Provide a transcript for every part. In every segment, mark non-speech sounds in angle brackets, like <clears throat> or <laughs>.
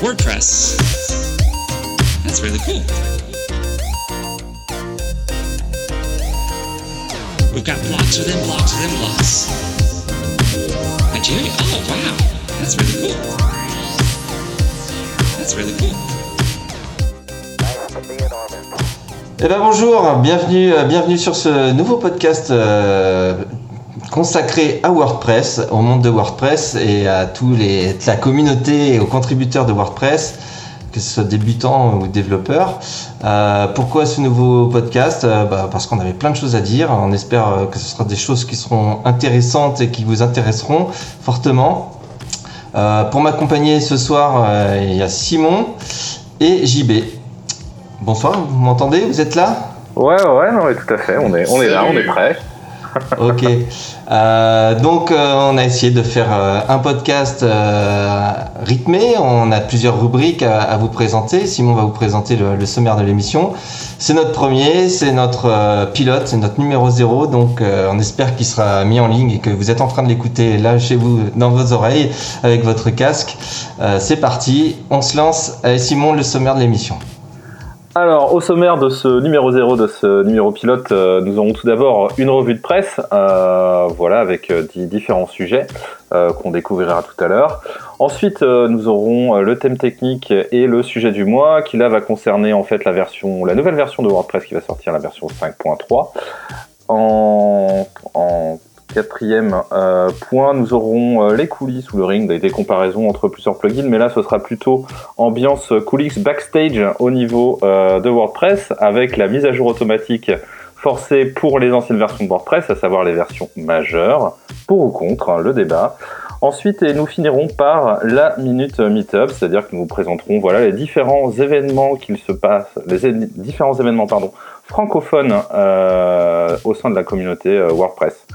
WordPress. That's really cool. We've got blocks within blocks within blocks. Nigeria? Oh, wow. That's really cool. That's really cool. Eh ben bonjour, bienvenue, euh, bienvenue sur ce nouveau podcast euh, consacré à WordPress, au monde de WordPress et à tous les, toute la communauté et aux contributeurs de WordPress, que ce soit débutants ou développeurs. Euh, pourquoi ce nouveau podcast? Euh, bah, Parce qu'on avait plein de choses à dire. On espère euh, que ce sera des choses qui seront intéressantes et qui vous intéresseront fortement. Euh, pour m'accompagner ce soir, il y a Simon et JB. Bonsoir, vous m'entendez? Vous êtes là? Ouais, ouais, ouais, non, mais tout à fait. On est, on est là, on est prêt. <laughs> Ok. Euh, donc, euh, on a essayé de faire euh, un podcast rythmé. On a plusieurs rubriques à, vous présenter. Simon va vous présenter le, sommaire de l'émission. C'est notre premier, c'est notre pilote, c'est notre numéro zéro. Donc, on espère qu'il sera mis en ligne et que vous êtes en train de l'écouter là chez vous, dans vos oreilles, avec votre casque. C'est parti. On se lance. Allez, Simon, le sommaire de l'émission. Alors, au sommaire de ce numéro 0, de ce numéro pilote, euh, nous aurons tout d'abord une revue de presse, euh, voilà, avec euh, différents sujets qu'on découvrira tout à l'heure. Ensuite, nous aurons le thème technique et le sujet du mois, qui là va concerner en fait la nouvelle version de WordPress qui va sortir, la version 5.3. En, en quatrième euh, point, nous aurons euh, les coulisses ou le ring, des, des comparaisons entre plusieurs plugins, mais là ce sera plutôt ambiance coulisses backstage au niveau euh, de WordPress avec la mise à jour automatique forcée pour les anciennes versions de WordPress, à savoir les versions majeures, pour ou contre, hein, le débat. Ensuite, et nous finirons par la minute meetup, c'est-à-dire que nous vous présenterons voilà les différents événements qu'il se passe, les différents événements pardon francophones euh, au sein de la communauté euh, WordPress.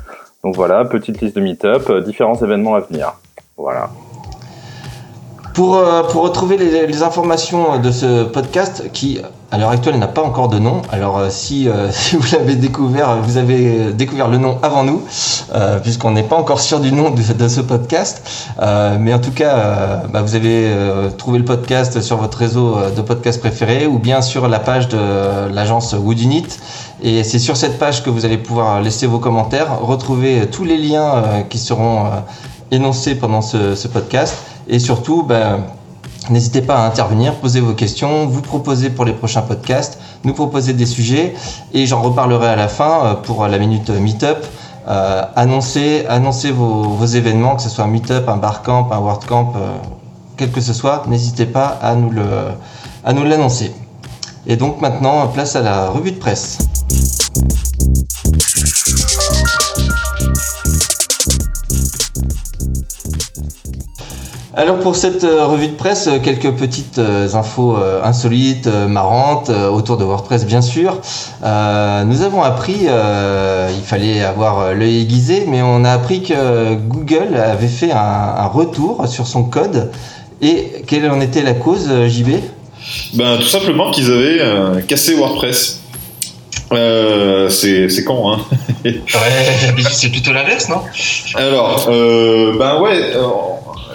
Donc voilà, petite liste de meetup, euh, différents événements à venir. Voilà. Pour, euh, pour retrouver les, les informations de ce podcast qui, à l'heure actuelle, n'a pas encore de nom, alors euh, si, euh, <laughs> si vous l'avez découvert, vous avez découvert le nom avant nous, euh, puisqu'on n'est pas encore sûr du nom de, de ce podcast, Euh, mais en tout cas, euh, bah, vous avez euh, trouvé le podcast sur votre réseau euh, de podcasts préféré ou bien sur la page de l'agence Woodunit. Et c'est sur cette page que vous allez pouvoir laisser vos commentaires, retrouver tous les liens euh, qui seront euh, énoncés pendant ce, ce podcast. Et surtout, ben, n'hésitez pas à intervenir, poser vos questions, vous proposer pour les prochains podcasts, nous proposer des sujets. Et j'en reparlerai à la fin euh, pour la minute Meetup. Euh, annoncer vos, événements, que ce soit un Meetup, un Barcamp, un WordCamp, euh, quel que ce soit, n'hésitez pas à nous à nous l'annoncer. Et donc maintenant, place à la revue de presse. Alors pour cette euh, revue de presse, euh, quelques petites euh, infos insolites, marrantes, autour de WordPress bien sûr. Euh, nous avons appris, euh, il fallait avoir l'œil aiguisé, mais on a appris que Google avait fait un, un retour sur son code. Et quelle en était la cause, JB Ben, tout simplement qu'ils avaient euh, cassé WordPress. Euh, c'est c'est con, hein. Ouais, c'est plutôt l'inverse, non? Alors, euh, ben ouais,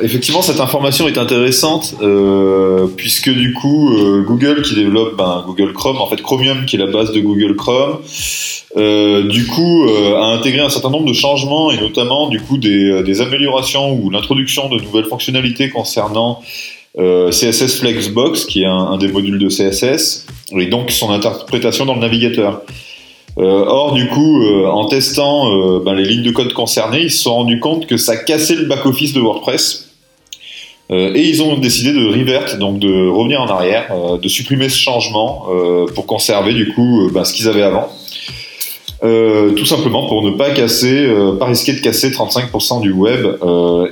effectivement, cette information est intéressante euh, puisque du coup, euh, Google qui développe ben, Google Chrome, en fait Chromium qui est la base de Google Chrome, euh, du coup, a intégré un certain nombre de changements et notamment du coup des, améliorations ou l'introduction de nouvelles fonctionnalités concernant CSS Flexbox, qui est un, des modules de CSS, et donc son interprétation dans le navigateur. Or, du coup, en testant ben, les lignes de code concernées, ils se sont rendus compte que ça cassait le back-office de WordPress. Euh, et ils ont décidé de revert, donc de revenir en arrière, euh, de supprimer ce changement euh, pour conserver du coup ben, ce qu'ils avaient avant. Tout simplement pour ne pas casser, pas risquer de casser 35% du web.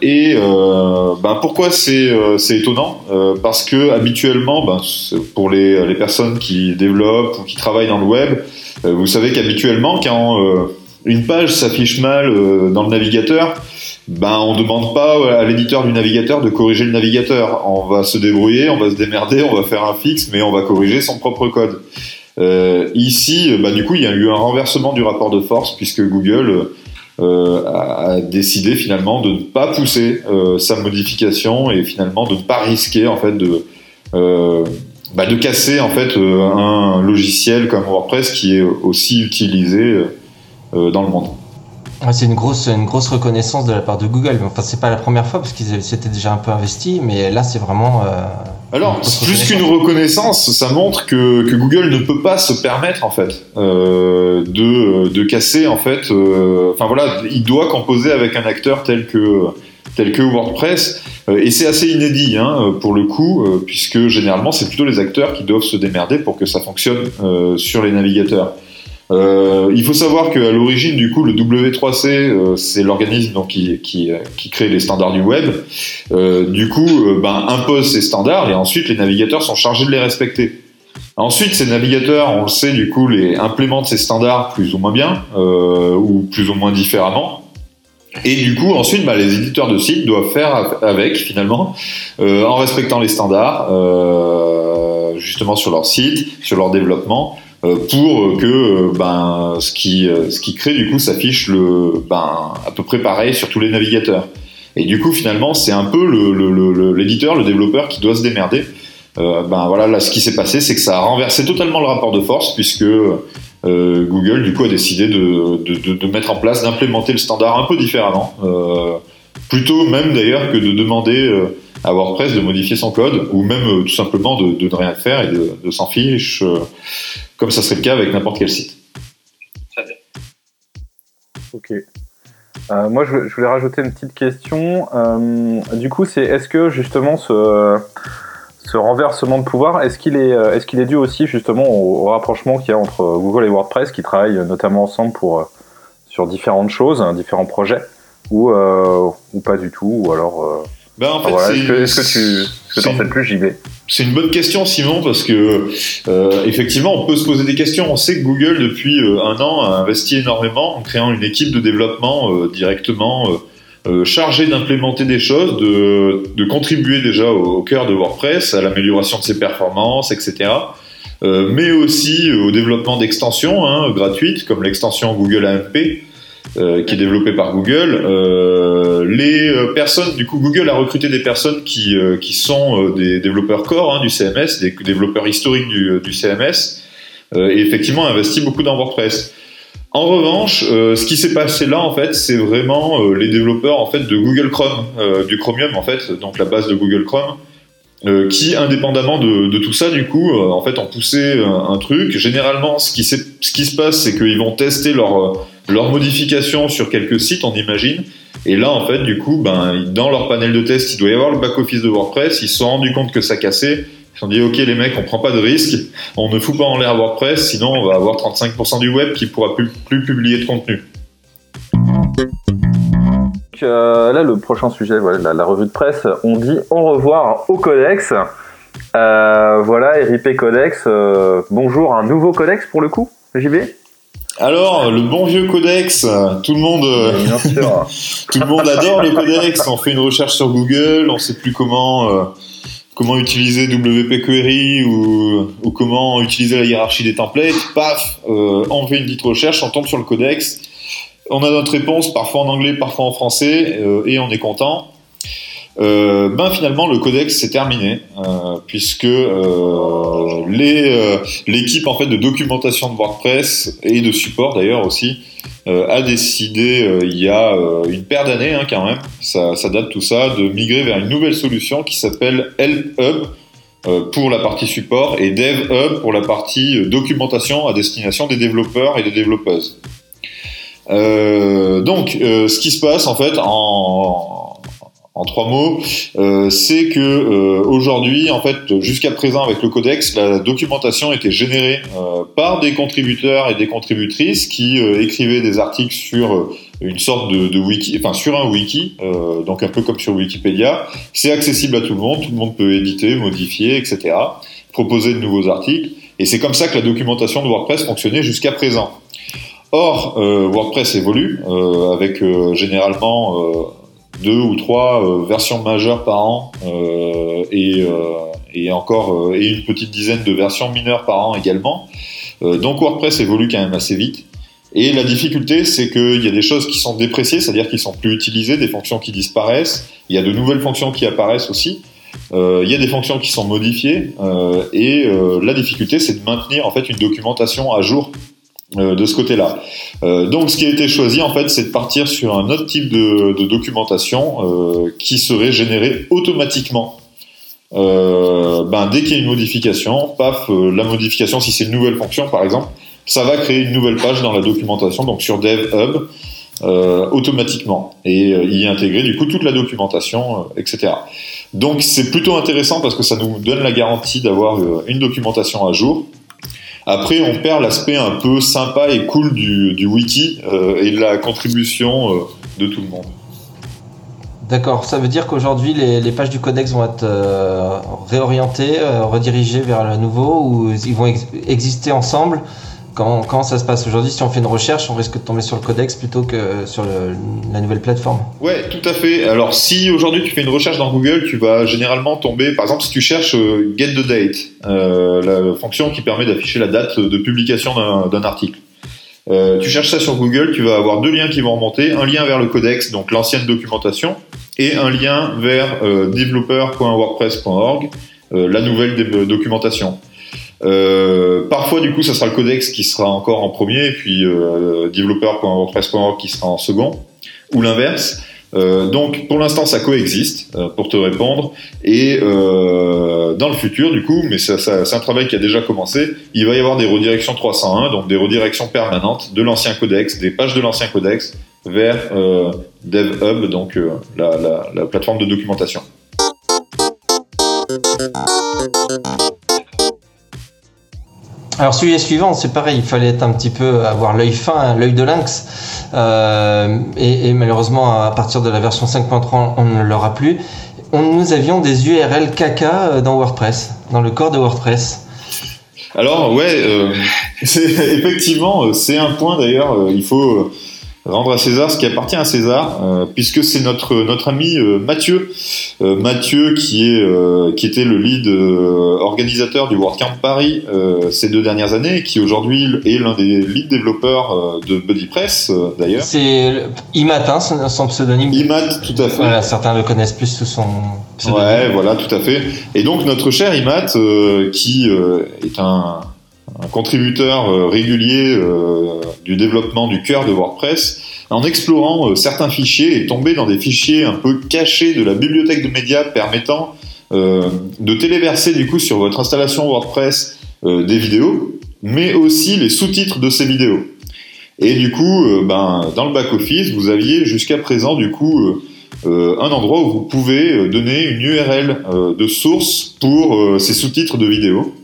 Et ben pourquoi c'est étonnant Parce que habituellement, ben, pour les, les personnes qui développent ou qui travaillent dans le web, vous savez qu'habituellement, quand une page s'affiche mal dans le navigateur, ben on demande pas à l'éditeur du navigateur de corriger le navigateur. On va se débrouiller, on va se démerder, on va faire un fixe, mais on va corriger son propre code. Euh, ici, bah, du coup, il y a eu un renversement du rapport de force puisque Google euh, a décidé finalement de ne pas pousser euh, sa modification et finalement de ne pas risquer en fait de bah, de casser en fait un logiciel comme WordPress qui est aussi utilisé dans le monde. C'est une grosse, une grosse reconnaissance de la part de Google. Enfin, c'est pas la première fois parce qu'ils s'étaient déjà un peu investis, mais là, c'est vraiment. Alors, plus qu'une reconnaissance, ça montre que, que, Google ne peut pas se permettre en fait euh, de, de casser en fait. Euh, enfin voilà, il doit composer avec un acteur tel que tel que WordPress, euh, et c'est assez inédit hein, pour le coup, euh, puisque généralement c'est plutôt les acteurs qui doivent se démerder pour que ça fonctionne euh, sur les navigateurs. Euh, il faut savoir qu'à l'origine, du coup, le W3C, euh, c'est l'organisme donc qui, qui, euh, qui, crée les standards du web. Euh, du coup, euh, ben, impose ces standards et ensuite les navigateurs sont chargés de les respecter. Ensuite, ces navigateurs, on le sait, du coup, les implémentent ces standards plus ou moins bien ou plus ou moins différemment. Et du coup, ensuite, ben, les éditeurs de sites doivent faire avec, finalement, en respectant les standards, justement sur leur site, sur leur développement, euh, pour que euh, ben, ce, qui, euh, ce qui crée du coup s'affiche le, ben, à peu près pareil sur tous les navigateurs. Et du coup, finalement, c'est un peu l'éditeur, le, développeur qui doit se démerder. Euh, ben voilà, là, ce qui s'est passé, c'est que ça a renversé totalement le rapport de force, puisque euh, Google, du coup, a décidé de, de, mettre en place, d'implémenter le standard un peu différemment. Euh, plutôt même d'ailleurs que de demander à WordPress de modifier son code, ou même tout simplement de, de, rien faire et de s'en fiche comme ça serait le cas avec n'importe quel site. Très bien. Ok. Euh, moi, je, voulais rajouter une petite question. Euh, du coup, c'est est-ce que justement ce, ce renversement de pouvoir, est-ce qu'il est, est, qu'il est dû aussi justement au, rapprochement qu'il y a entre Google et WordPress, qui travaillent notamment ensemble pour sur différentes choses, hein, différents projets, ou euh, ou pas du tout, ou alors. Ben en fait, est-ce que, tu que en fais plus c'est une bonne question, Simon, parce que euh, effectivement, on peut se poser des questions. On sait que Google, depuis euh, un an, a investi énormément en créant une équipe de développement euh, directement chargée d'implémenter des choses, de, de contribuer déjà au, cœur de WordPress, à l'amélioration de ses performances, etc. mais aussi au développement d'extensions hein, gratuites, comme l'extension Google AMP, euh, qui est développé par Google. Euh, les euh, personnes, du coup, Google a recruté des personnes qui, qui sont des développeurs core hein, du CMS, des développeurs historiques du, CMS, et effectivement investi beaucoup dans WordPress. En revanche, ce qui s'est passé là, en fait, c'est vraiment les développeurs en fait de Google Chrome, du Chromium, en fait, donc la base de Google Chrome, qui, indépendamment de, tout ça, du coup, en fait, ont poussé un, un truc. Généralement, ce qui, ce qui se passe, c'est qu'ils vont tester leur, leur modification sur quelques sites, on imagine. Et là, en fait, du coup, ben, dans leur panel de test, il doit y avoir le back-office de WordPress. Ils se sont rendus compte que ça cassait. Ils se sont dit, OK, les mecs, on prend pas de risque. On ne fout pas en l'air WordPress, sinon on va avoir 35% du web qui pourra plus, publier de contenu. Euh, là, le prochain sujet, voilà, la, revue de presse, on dit au revoir au Codex. Euh, voilà, RIP Codex. Euh, bonjour, un nouveau Codex pour le coup, JB alors, le bon vieux codex, tout le monde, <laughs> tout le monde adore le codex. On fait une recherche sur Google, on sait plus comment comment utiliser WP Query ou, ou, comment utiliser la hiérarchie des templates. Paf, on fait une petite recherche, on tombe sur le codex on a notre réponse, parfois en anglais, parfois en français, euh, et on est content. Euh, ben finalement le codex c'est terminé euh, puisque l'équipe en fait de documentation de WordPress et de support d'ailleurs aussi a décidé il y a une paire d'années hein, quand même ça, ça, date tout ça de migrer vers une nouvelle solution qui s'appelle Help Hub pour la partie support et Dev Hub pour la partie documentation à destination des développeurs et des développeuses. Euh, donc, euh, ce qui se passe en fait en, en trois mots, euh, c'est que euh, aujourd'hui, en fait, jusqu'à présent avec le codex, la documentation était générée euh, par des contributeurs et des contributrices qui écrivaient des articles sur une sorte de, wiki, enfin sur un wiki, donc un peu comme sur Wikipédia. C'est accessible à tout le monde, tout le monde peut éditer, modifier, etc., proposer de nouveaux articles. Et c'est comme ça que la documentation de WordPress fonctionnait jusqu'à présent. Or, WordPress évolue avec généralement deux ou trois versions majeures par an et, et, encore et une petite dizaine de versions mineures par an également. donc WordPress évolue quand même assez vite. Et la difficulté, c'est qu'il y a des choses qui sont dépréciées, c'est-à-dire qui sont plus utilisées, des fonctions qui disparaissent. Il y a de nouvelles fonctions qui apparaissent aussi. Euh, il y a des fonctions qui sont modifiées. Euh, et euh, la difficulté, c'est de maintenir en fait une documentation à jour euh, de ce côté-là. Euh, donc, ce qui a été choisi, en fait, c'est de partir sur un autre type de, documentation euh, qui serait générée automatiquement. ben, dès qu'il y a une modification, paf, la modification, si c'est une nouvelle fonction, par exemple, ça va créer une nouvelle page dans la documentation, donc sur DevHub, automatiquement, et y intégrer du coup toute la documentation, etc. Donc c'est plutôt intéressant parce que ça nous donne la garantie d'avoir une documentation à jour. Après, on perd l'aspect un peu sympa et cool du, wiki euh, et de la contribution euh, de tout le monde. D'accord, ça veut dire qu'aujourd'hui les, pages du codex vont être euh, réorientées, redirigées vers le nouveau ou ils vont ex- exister ensemble comment, comment ça se passe aujourd'hui Si on fait une recherche, on risque de tomber sur le codex plutôt que sur la nouvelle plateforme? Ouais, tout à fait. Alors, si aujourd'hui tu fais une recherche dans Google, tu vas généralement tomber, par exemple, si tu cherches euh, Get the Date, euh, la fonction qui permet d'afficher la date de publication d'un article. Euh, tu cherches ça sur Google, tu vas avoir deux liens qui vont remonter, un lien vers le codex, donc l'ancienne documentation, et un lien vers euh, developer.wordpress.org, euh, la nouvelle documentation. Euh, parfois, du coup, ça sera le codex qui sera encore en premier, et puis euh, developer.wordpress.org qui sera en second, ou l'inverse. Euh, donc, pour l'instant, ça coexiste, euh, pour te répondre. Et euh, dans le futur, du coup, mais ça, ça- c'est un travail qui a déjà commencé, il va y avoir des redirections 301, donc des redirections permanentes de l'ancien codex, des pages de l'ancien codex, vers DevHub, donc la, la- la plateforme de documentation. Alors sujet suivant, c'est pareil, il fallait être un petit peu avoir l'œil fin, l'œil de lynx, Euh, et, malheureusement à partir de la version 5.3 on ne l'aura plus. On, nous avions des URL caca euh, dans WordPress, dans le corps de WordPress. Alors ouais, euh, <laughs> effectivement c'est un point d'ailleurs. il faut rendre à César ce qui appartient à César, euh, puisque c'est notre notre ami euh, Mathieu, Euh, Mathieu qui est euh, qui était le lead euh, organisateur du WordCamp Paris euh, ces deux dernières années, qui aujourd'hui est l'un des lead développeurs de BuddyPress d'ailleurs. C'est Imat, hein, son, son pseudonyme. Imat, tout à fait. Voilà, certains le connaissent plus sous son pseudonyme. Ouais, voilà, tout à fait. Et donc notre cher Imat, euh, qui euh, est un, un contributeur euh, régulier euh, du développement du cœur de WordPress, en explorant euh, certains fichiers, est tombé dans des fichiers un peu cachés de la bibliothèque de médias permettant de téléverser du coup sur votre installation WordPress des vidéos, mais aussi les sous-titres de ces vidéos. Et du coup, ben, dans le back-office, vous aviez jusqu'à présent du coup un endroit où vous pouvez donner une URL de source pour ces sous-titres de vidéos.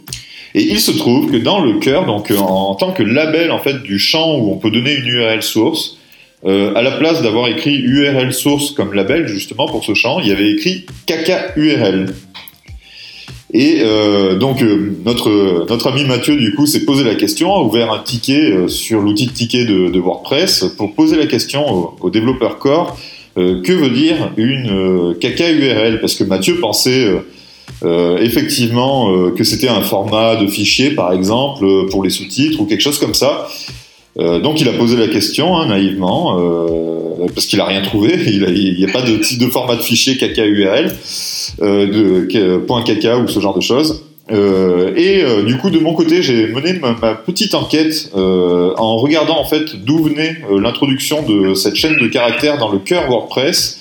Et il se trouve que dans le cœur, donc euh, en, tant que label en fait du champ où on peut donner une URL source, euh, à la place d'avoir écrit URL source comme label justement pour ce champ, il y avait écrit caca URL. Et euh, donc notre notre ami Mathieu du coup s'est posé la question, a ouvert un ticket sur l'outil de ticket de, WordPress pour poser la question au, développeur core que veut dire une caca URL Parce que Mathieu pensait euh, effectivement euh, que c'était un format de fichier, par exemple, euh, pour les sous-titres ou quelque chose comme ça. Euh, donc il a posé la question hein, naïvement euh, parce qu'il a rien trouvé. <laughs> Il n'y a, pas de de format de fichier caca URL, euh, de caca ou ce genre de choses. Et du coup, de mon côté, j'ai mené ma, ma petite enquête en regardant en fait d'où venait l'introduction de cette chaîne de caractères dans le cœur WordPress.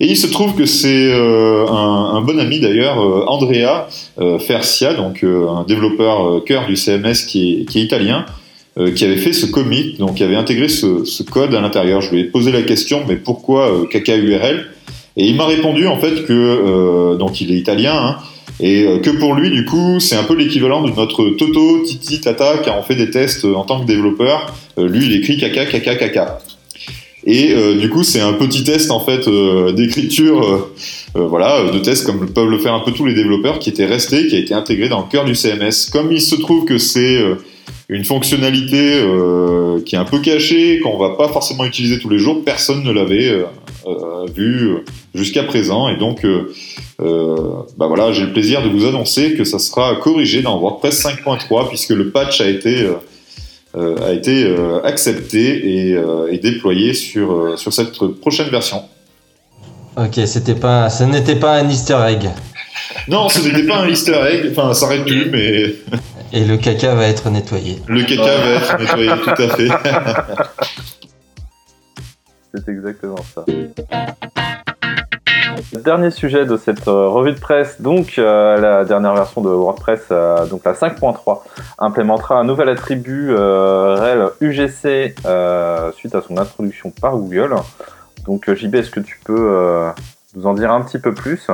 Et il se trouve que c'est euh, un, un bon ami d'ailleurs, euh, Andrea euh, Fersia, donc euh, un développeur euh, cœur du CMS qui est, qui est italien, euh, qui avait fait ce commit, donc qui avait intégré ce, ce code à l'intérieur. Je lui ai posé la question, mais pourquoi euh, caca URL Et il m'a répondu en fait que donc il est italien. Hein, et que pour lui, du coup, c'est un peu l'équivalent de notre Toto, Titi, Tata, qui a fait des tests en tant que développeur. Lui, il écrit caca, caca, caca. Et euh, du coup, c'est un petit test en fait euh, d'écriture, euh, euh, voilà, euh, de test comme peuvent le faire un peu tous les développeurs, qui était resté, qui a été intégré dans le cœur du CMS. Comme il se trouve que c'est euh, une fonctionnalité qui est un peu cachée, qu'on va pas forcément utiliser tous les jours, personne ne l'avait vu jusqu'à présent, et donc bah voilà, j'ai le plaisir de vous annoncer que ça sera corrigé dans WordPress 5.3 puisque le patch a été a été euh, accepté et, euh, et déployé sur, euh, sur cette prochaine version. Ok, c'était pas, ce n'était pas un Easter egg. Non, ce n'était pas un easter egg, enfin ça aurait pu, mais Et le caca va être nettoyé. le caca va être nettoyé tout à fait. <laughs> C'est exactement ça. Dernier sujet de cette euh, revue de presse, donc euh, la dernière version de WordPress, euh, donc la 5.3, implémentera un nouvel attribut euh, rel UGC suite à son introduction par Google. Donc JB, est-ce que tu peux nous en dire un petit peu plus?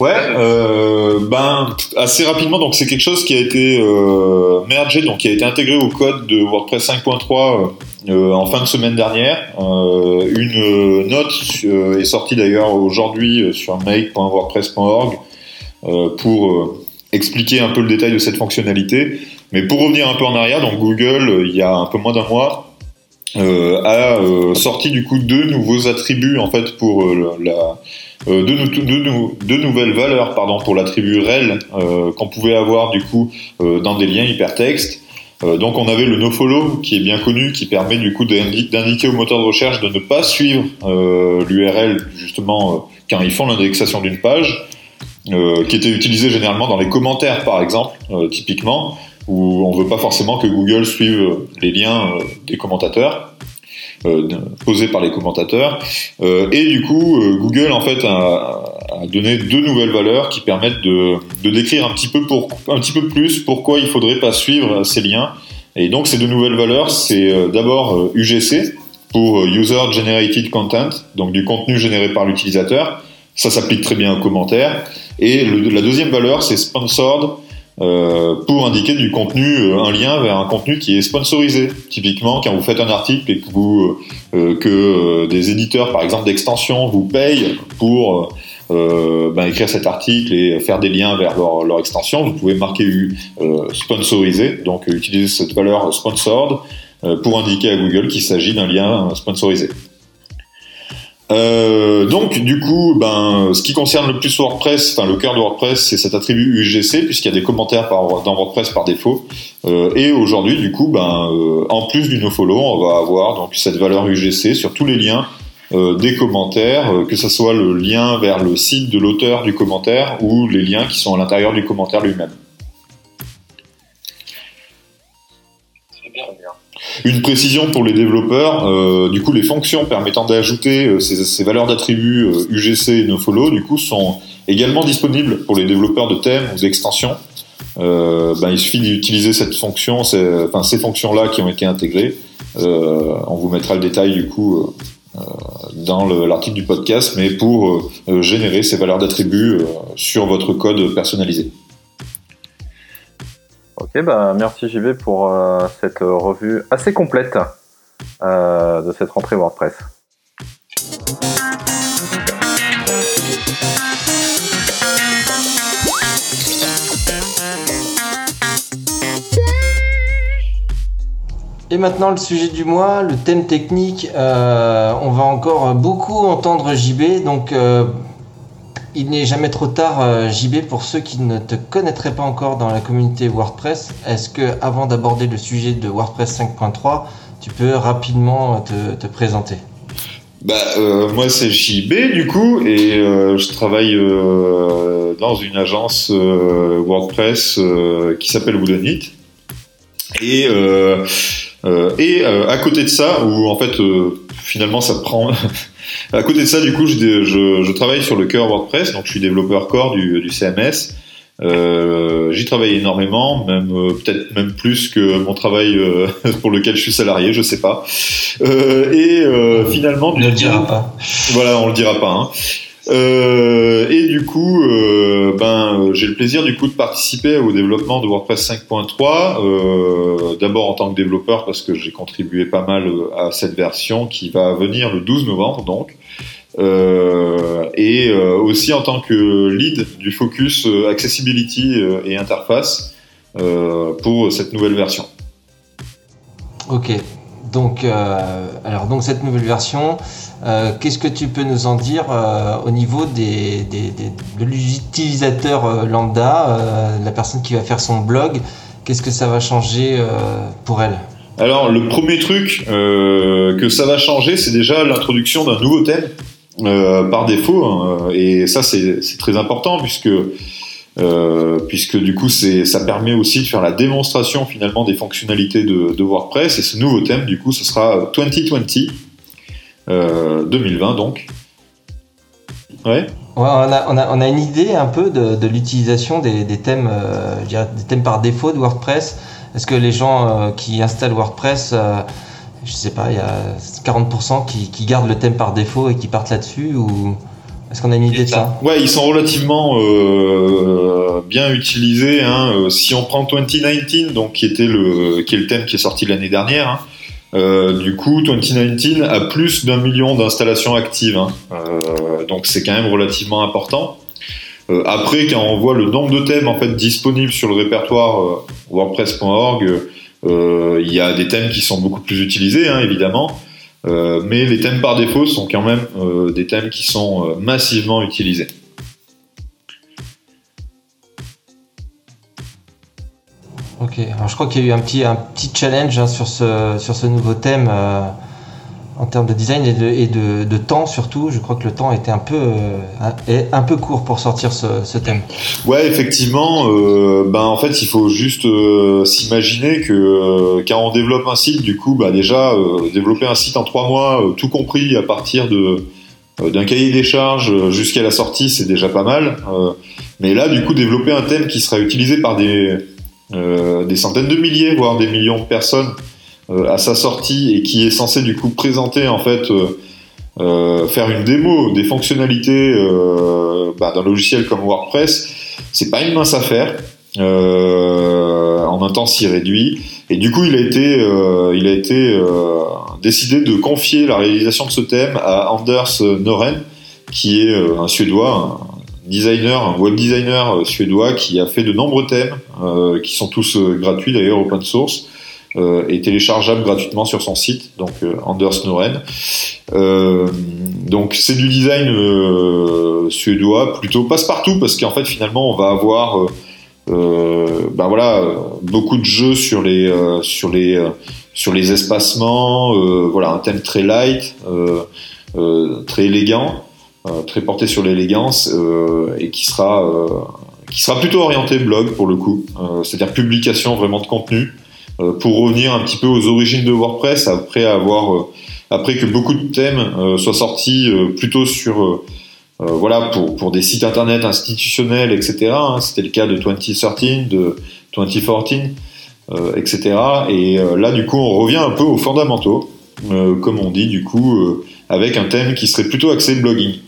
Ouais, euh, ben assez rapidement, donc c'est quelque chose qui a été euh, mergé, donc qui a été intégré au code de WordPress 5.3 euh, en fin de semaine dernière. Une note est sortie d'ailleurs aujourd'hui sur make.wordpress.org pour expliquer un peu le détail de cette fonctionnalité. Mais pour revenir un peu en arrière, donc Google, il y a un peu moins d'un mois, euh, a euh, sorti du coup deux nouveaux attributs en fait pour euh, la euh, deux, deux nou- deux nouvelles valeurs pardon pour l'attribut rel euh, qu'on pouvait avoir du coup dans des liens hypertextes. Donc on avait le nofollow qui est bien connu qui permet du coup d'indi- d'indiquer au moteur de recherche de ne pas suivre l'URL justement quand ils font l'indexation d'une page qui était utilisé généralement dans les commentaires par exemple typiquement où on veut pas forcément que Google suive les liens euh, des commentateurs euh, posés par les commentateurs. Euh, et du coup euh, Google en fait a, donné deux nouvelles valeurs qui permettent de, décrire un petit peu pour un petit peu plus pourquoi il faudrait pas suivre ces liens. Et donc ces deux nouvelles valeurs c'est euh, d'abord euh, UGC pour euh, User Generated Content donc du contenu généré par l'utilisateur. Ça s'applique très bien aux commentaires. Et la deuxième valeur c'est sponsored euh, pour indiquer du contenu, euh, un lien vers un contenu qui est sponsorisé. Typiquement, quand vous faites un article et que vous euh, que euh, des éditeurs, par exemple d'extension, vous payent pour ben, écrire cet article et faire des liens vers leur, leur extension, vous pouvez marquer sponsorisé, donc utiliser cette valeur sponsored pour indiquer à Google qu'il s'agit d'un lien sponsorisé. Euh, donc du coup, ben, ce qui concerne le plus WordPress, enfin le cœur de WordPress, c'est cet attribut UGC puisqu'il y a des commentaires dans WordPress par défaut. Euh, et aujourd'hui, du coup, ben, euh, en plus du nofollow, on va avoir donc cette valeur UGC sur tous les liens euh, des commentaires, que ce soit le lien vers le site de l'auteur du commentaire ou les liens qui sont à l'intérieur du commentaire lui-même. Une précision pour les développeurs, euh, du coup les fonctions permettant d'ajouter euh, ces, valeurs d'attributs euh, UGC et nofollow, du coup sont également disponibles pour les développeurs de thèmes ou d'extensions. Ben, il suffit d'utiliser cette fonction, ces, enfin, ces fonctions-là qui ont été intégrées. On vous mettra le détail du coup dans le- l'article du podcast, mais pour générer ces valeurs d'attributs sur votre code personnalisé. Ok, bah merci JB pour euh, cette euh, revue assez complète euh, de cette rentrée WordPress. Et maintenant le sujet du mois, le thème technique. On va encore beaucoup entendre JB, donc il n'est jamais trop tard euh, JB pour ceux qui ne te connaîtraient pas encore dans la communauté WordPress. Est-ce que avant d'aborder le sujet de WordPress 5.3, tu peux rapidement te, te présenter? Bah, euh, moi c'est JB du coup et euh, je travaille euh, dans une agence euh, WordPress euh, qui s'appelle Woodenit et euh, et euh, à côté de ça où en fait euh, finalement ça prend <laughs> à côté de ça du coup je, je, je travaille sur le cœur WordPress donc je suis développeur core du, du CMS euh, j'y travaille énormément, même euh, peut-être même plus que mon travail euh, <laughs> pour lequel je suis salarié, je sais pas. Euh, et euh, finalement, Ne le dira pas. voilà, on le dira pas. Hein. Euh, et du coup, euh, ben, j'ai le plaisir du coup de participer au développement de WordPress 5.3. Euh, D'abord en tant que développeur parce que j'ai contribué pas mal à cette version qui va venir le 12 novembre donc. Et aussi en tant que lead du focus accessibility et interface pour cette nouvelle version. Ok. Donc, euh, alors donc cette nouvelle version, euh, qu'est-ce que tu peux nous en dire euh, au niveau des, de l'utilisateur lambda, la personne qui va faire son blog, qu'est-ce que ça va changer pour elle? Alors, le premier truc que ça va changer, c'est déjà l'introduction d'un nouveau thème par défaut. hein, et ça, c'est très important puisque, euh, puisque du coup, ça permet aussi de faire la démonstration finalement des fonctionnalités de, WordPress. Et ce nouveau thème, du coup, ce sera 2020, euh, 2020 donc. Ouais. On, a, une idée un peu de, l'utilisation des, thèmes, euh, des thèmes par défaut de WordPress. Est-ce que les gens euh, qui installent WordPress, euh, je sais pas, il y a 40% qui, qui gardent le thème par défaut et qui partent là-dessus ou? Est-ce qu'on a une idée de ça Ouais, ils sont relativement euh, bien utilisés. Hein. Euh, Si on prend 2019, donc qui était le, qui est le thème qui est sorti l'année dernière, hein, euh, du coup 2019 a plus d'un million d'installations actives. hein. Euh, donc c'est quand même relativement important. Euh, après, quand on voit le nombre de thèmes en fait disponibles sur le répertoire euh, WordPress.org, euh, il y a des thèmes qui sont beaucoup plus utilisés, évidemment. Euh, mais les thèmes par défaut sont quand même euh, des thèmes qui sont euh, massivement utilisés. Ok, alors je crois qu'il y a eu un petit, un petit challenge hein, sur, ce, sur ce nouveau thème en termes de design et, de, temps surtout. Je crois que le temps était un peu, euh, un, peu court pour sortir ce, thème. Ouais, effectivement, euh, ben en fait, il faut juste euh, s'imaginer que quand on développe un site, du coup, bah déjà développer un site en trois mois, tout compris à partir de d'un cahier des charges jusqu'à la sortie, c'est déjà pas mal. Mais là, du coup, développer un thème qui sera utilisé par des des centaines de milliers, voire des millions de personnes à sa sortie et qui est censé du coup présenter en fait euh, euh, faire une démo des fonctionnalités euh, bah, d'un logiciel comme WordPress, c'est pas une mince affaire euh, en un temps si réduit. Et du coup, il a été, euh, il a été euh, décidé de confier la réalisation de ce thème à Anders Noren, qui est euh, un Suédois, un designer, un web designer euh, suédois qui a fait de nombreux thèmes, euh, qui sont tous euh, gratuits d'ailleurs, open source, euh, et téléchargeables gratuitement sur son site, donc euh, Anders Noren. Euh, donc c'est du design euh, suédois, plutôt passe-partout, parce qu'en fait finalement on va avoir ben voilà, beaucoup de jeux sur les, sur les, sur les espacements, voilà, un thème très light, très élégant, très porté sur l'élégance, et qui sera, qui sera plutôt orienté blog pour le coup, c'est-à-dire publication vraiment de contenu, pour revenir un petit peu aux origines de WordPress après avoir, euh, après que beaucoup de thèmes euh, soient sortis euh, plutôt sur euh, euh, voilà, pour, pour des sites internet institutionnels, etc. hein. C'était le cas de 2013, de 2014, euh, etc. Et euh, là, du coup, on revient un peu aux fondamentaux, euh, comme on dit, du coup, euh, avec un thème qui serait plutôt axé blogging.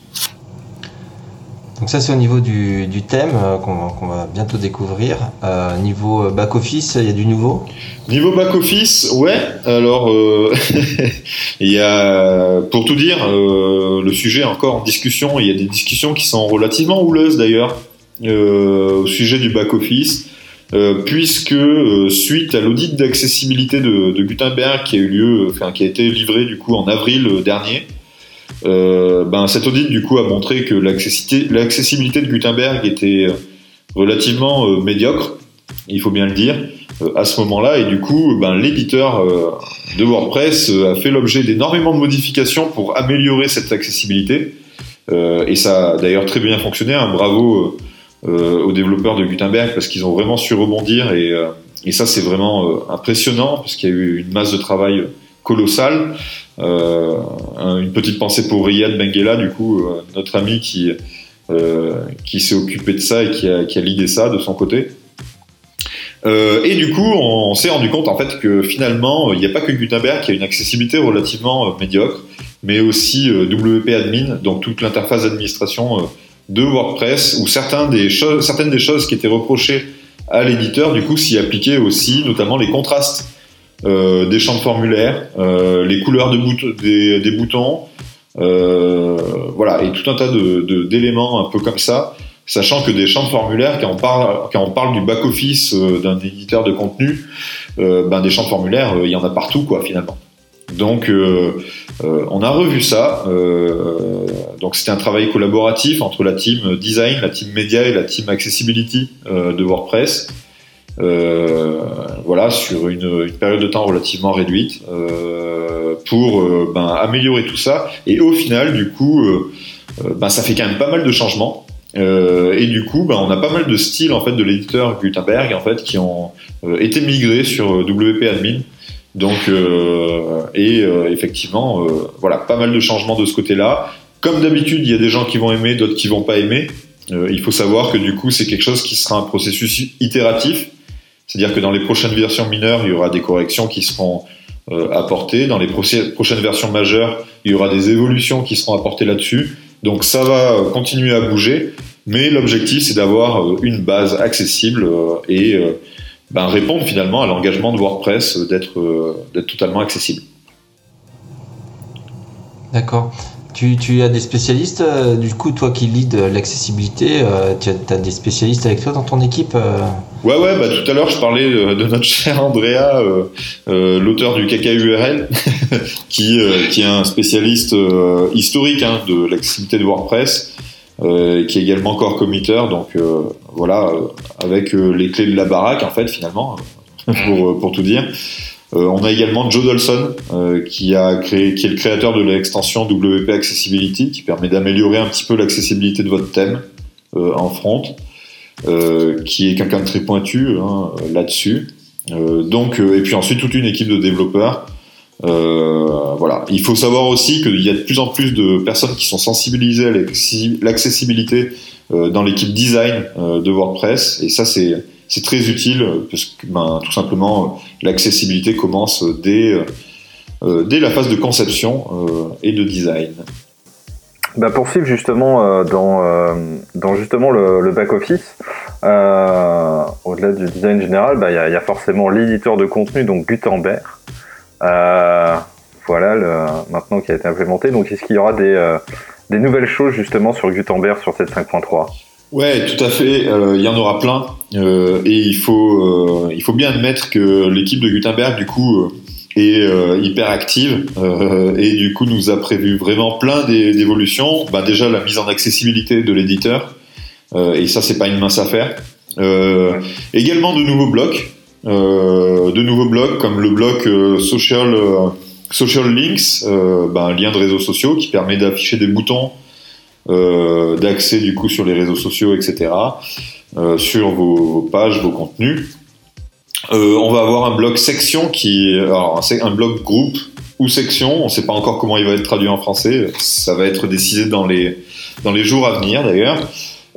Donc ça c'est au niveau du, thème euh, qu'on va- bientôt découvrir. Euh, niveau back-office, il y a du nouveau? Niveau back-office, ouais, alors, euh, <laughs> il y a, pour tout dire, euh, le sujet est encore en discussion, il y a des discussions qui sont relativement houleuses d'ailleurs, euh, au sujet du back-office, euh, puisque euh, suite à l'audit d'accessibilité de, Gutenberg qui a eu lieu, qui a été livré du coup en avril euh, dernier, euh, ben cet audit du coup a montré que l'accessibilité de Gutenberg était euh, relativement euh, médiocre, il faut bien le dire, euh, à ce moment-là, et du coup, ben, l'éditeur de WordPress a fait l'objet d'énormément de modifications pour améliorer cette accessibilité, et ça a d'ailleurs très bien fonctionné. hein. bravo aux développeurs de Gutenberg parce qu'ils ont vraiment su rebondir, et, et ça c'est vraiment impressionnant parce qu'il y a eu une masse de travail colossale. Euh, un- une petite pensée pour Riyad Benguela, du coup, euh, notre ami qui, euh, qui s'est occupé de ça et qui a, qui a lidé ça de son côté. Et du coup, on, s'est rendu compte en fait que finalement, il n'y a pas que Gutenberg qui a une accessibilité relativement médiocre, mais aussi WP Admin, donc toute l'interface d'administration de WordPress, où certains des certaines des choses qui étaient reprochées à l'éditeur, du coup, s'y appliquaient aussi, notamment les contrastes euh, des champs de formulaire, euh, les couleurs des, boutons, euh, voilà, et tout un tas d'éléments un peu comme ça, sachant que des champs de formulaire, quand on parle, du back-office d'un éditeur de contenu, ben des champs de formulaire, il y en a partout, quoi, finalement. Donc, on a revu ça. donc, c'était un travail collaboratif entre la team design, la team média et la team accessibility de WordPress. Euh, voilà, sur une, période de temps relativement réduite, euh, pour euh, ben, améliorer tout ça. Et au final, du coup, ben, ça fait quand même pas mal de changements. et du coup, ben, on a pas mal de styles en fait de l'éditeur Gutenberg en fait qui ont été migrés sur WP Admin. Donc, et effectivement, voilà, pas mal de changements de ce côté-là. Comme d'habitude, il y a des gens qui vont aimer, d'autres qui vont pas aimer. il faut savoir que du coup, c'est quelque chose qui sera un processus itératif. C'est-à-dire que dans les prochaines versions mineures, il y aura des corrections qui seront euh, apportées. Dans les prochaines versions majeures, il y aura des évolutions qui seront apportées là-dessus. Donc ça va euh, continuer à bouger, mais l'objectif c'est d'avoir euh, une base accessible et ben, répondre finalement à l'engagement de WordPress d'être totalement accessible. D'accord. Tu, tu, as des spécialistes, euh, du coup, toi qui lead l'accessibilité, euh, tu as, des spécialistes avec toi dans ton équipe euh Ouais, ouais, bah, tout à l'heure, je parlais de, notre <laughs> cher Andrea, l'auteur du KKURL, <laughs> qui, qui est un spécialiste historique hein, de l'accessibilité de WordPress, qui est également core committeur, donc voilà, avec les clés de la baraque, en fait, finalement, <laughs> pour, pour tout dire. Euh, on a également Joe Dolson euh, qui est le créateur de l'extension WP Accessibility, qui permet d'améliorer un petit peu l'accessibilité de votre thème euh, en front, qui est quelqu'un de très pointu hein, là-dessus. donc, et puis ensuite toute une équipe de développeurs. voilà. Il faut savoir aussi qu'il y a de plus en plus de personnes qui sont sensibilisées à l'accessibilité dans l'équipe design de WordPress, et ça c'est c'est très utile parce que ben, tout simplement l'accessibilité commence dès, euh, dès la phase de conception euh, et de design. Bah pour suivre justement euh, dans, dans justement le, back office, au-delà du design général, bah, il y, a forcément l'éditeur de contenu, donc Gutenberg. voilà, maintenant qui a été implémenté. Donc est-ce qu'il y aura des nouvelles choses justement sur Gutenberg sur cette 5.3 Ouais, tout à fait. Euh, il y en aura plein. Euh, et il faut, euh, il faut bien admettre que l'équipe de Gutenberg, du coup, est hyper active et du coup nous a prévu vraiment plein d'évolutions. Bah, déjà la mise en accessibilité de l'éditeur. et ça, c'est pas une mince affaire. également de nouveaux blocs. de nouveaux blocs comme le bloc social, social links, bah, un lien de réseaux sociaux qui permet d'afficher des boutons d'accès du coup sur les réseaux sociaux, etc., euh, sur vos, pages, vos contenus. Euh, on va avoir un bloc section qui, alors un bloc groupe ou section. On ne sait pas encore comment il va être traduit en français. Ça va être décidé dans les dans les jours à venir d'ailleurs.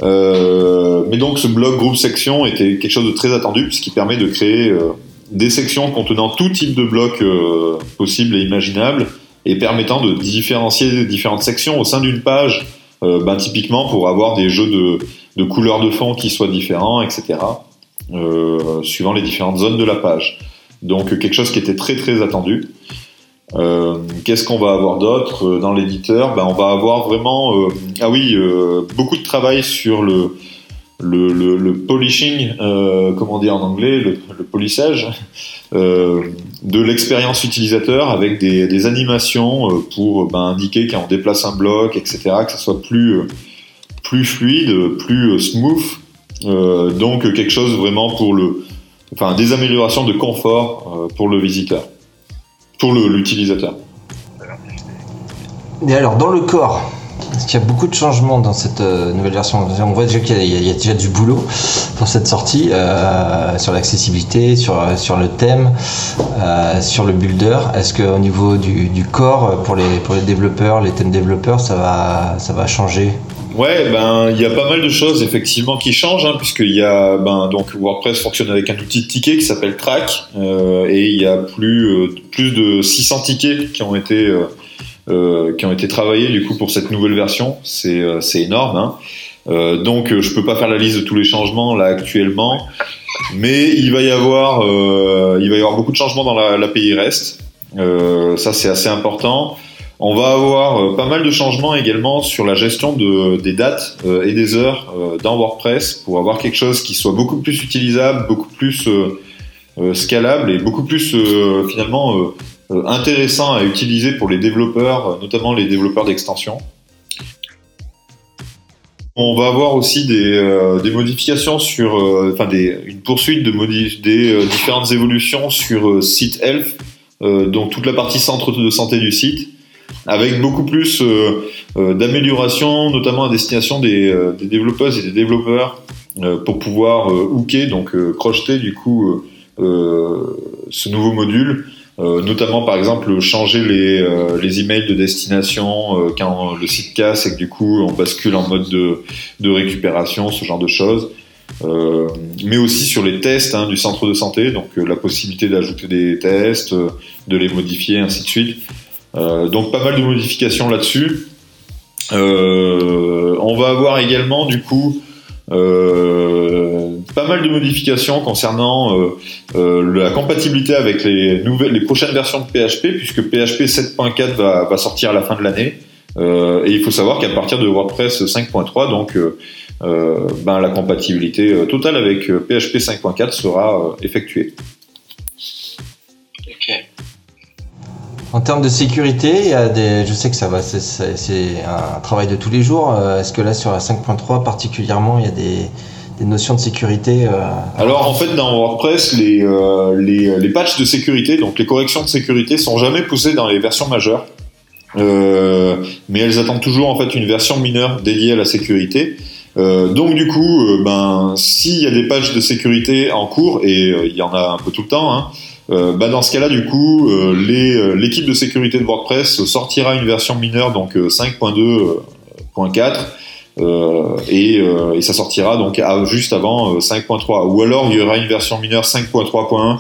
Euh, mais donc ce bloc groupe section était quelque chose de très attendu puisqu'il permet de créer euh, des sections contenant tout type de blocs euh, possibles et imaginables et permettant de différencier différentes sections au sein d'une page euh, ben, typiquement pour avoir des jeux de, de, couleurs de fond qui soient différents, etc. Euh, suivant les différentes zones de la page. Donc quelque chose qui était très très attendu. Euh, Qu'est-ce qu'on va avoir d'autre dans l'éditeur? Ben, On va avoir vraiment, ah oui, beaucoup de travail sur le, le, polishing, comment dire en anglais, le, polissage de l'expérience utilisateur avec des, animations euh, pour ben, indiquer quand on déplace un bloc, etc., que ça soit plus, euh, plus fluide, plus euh, smooth. Euh, donc quelque chose vraiment pour le, enfin des améliorations de confort pour le visiteur, pour l'utilisateur. Et alors dans le corps, parce qu'il y a beaucoup de changements dans cette euh, nouvelle version. On voit déjà qu'il y, a déjà du boulot pour cette sortie euh, sur l'accessibilité, sur, sur le thème, euh, sur le builder. Est-ce qu'au niveau du, corps, pour les, développeurs, les thèmes développeurs, ça va, changer? Ouais, ben il y a pas mal de choses effectivement qui changent, hein, puisqu'il y a ben donc WordPress fonctionne avec un outil de ticket qui s'appelle Track, euh, et il y a plus euh, plus de 600 tickets qui ont été euh, euh, qui ont été travaillés du coup pour cette nouvelle version. C'est euh, énorme. Hein. Euh, donc je peux pas faire la liste de tous les changements là actuellement, mais il va y avoir il va y avoir beaucoup de changements dans l'API la REST. ça c'est assez important. On va avoir pas mal de changements également sur la gestion de, des dates et des heures dans WordPress pour avoir quelque chose qui soit beaucoup plus utilisable, beaucoup plus scalable et beaucoup plus finalement euh, intéressant à utiliser pour les développeurs, euh, notamment les développeurs d'extension. On va avoir aussi des, euh, modifications sur, euh, enfin une poursuite de des euh, différentes évolutions sur euh, site euh, donc toute la partie centre de santé du site, avec beaucoup plus euh, euh, d'améliorations, notamment à destination des, euh, des développeuses et des développeurs, euh, pour pouvoir euh, hooker, donc euh, crocheter du coup euh, euh, ce nouveau module. Euh, notamment par exemple changer les, euh, les emails de destination euh, quand le site casse et que du coup on bascule en mode de, récupération, ce genre de choses. Mais aussi sur les tests hein, du centre de santé, donc la possibilité d'ajouter des tests, de les modifier, ainsi de suite. Donc pas mal de modifications là-dessus. On va avoir également du coup pas mal de modifications concernant euh, euh, la compatibilité avec les nouvelles, les prochaines versions de PHP, puisque PHP 7.4 va, va sortir à la fin de l'année. Euh, et il faut savoir qu'à partir de WordPress 5.3, donc ben, la compatibilité totale avec PHP 5.4 sera effectuée. Ok. En termes de sécurité, il y a des, je sais que ça va, c'est- un travail de tous les jours. Est-ce que là, sur la 5.3 particulièrement, il y a des, des notions de sécurité euh, Alors en fait dans WordPress les, euh, les, les patchs de sécurité, donc les corrections de sécurité sont jamais poussées dans les versions majeures. Euh, mais elles attendent toujours en fait une version mineure dédiée à la sécurité. Donc du coup, ben s'il y a des patchs de sécurité en cours et il y en a un peu tout le temps, hein, ben, dans ce cas-là du coup, l'équipe de sécurité de WordPress sortira une version mineure donc euh, 5.2.4 euh, et, euh, et ça sortira donc juste avant euh, 5.3 ou alors il y aura une version mineure 5.3.1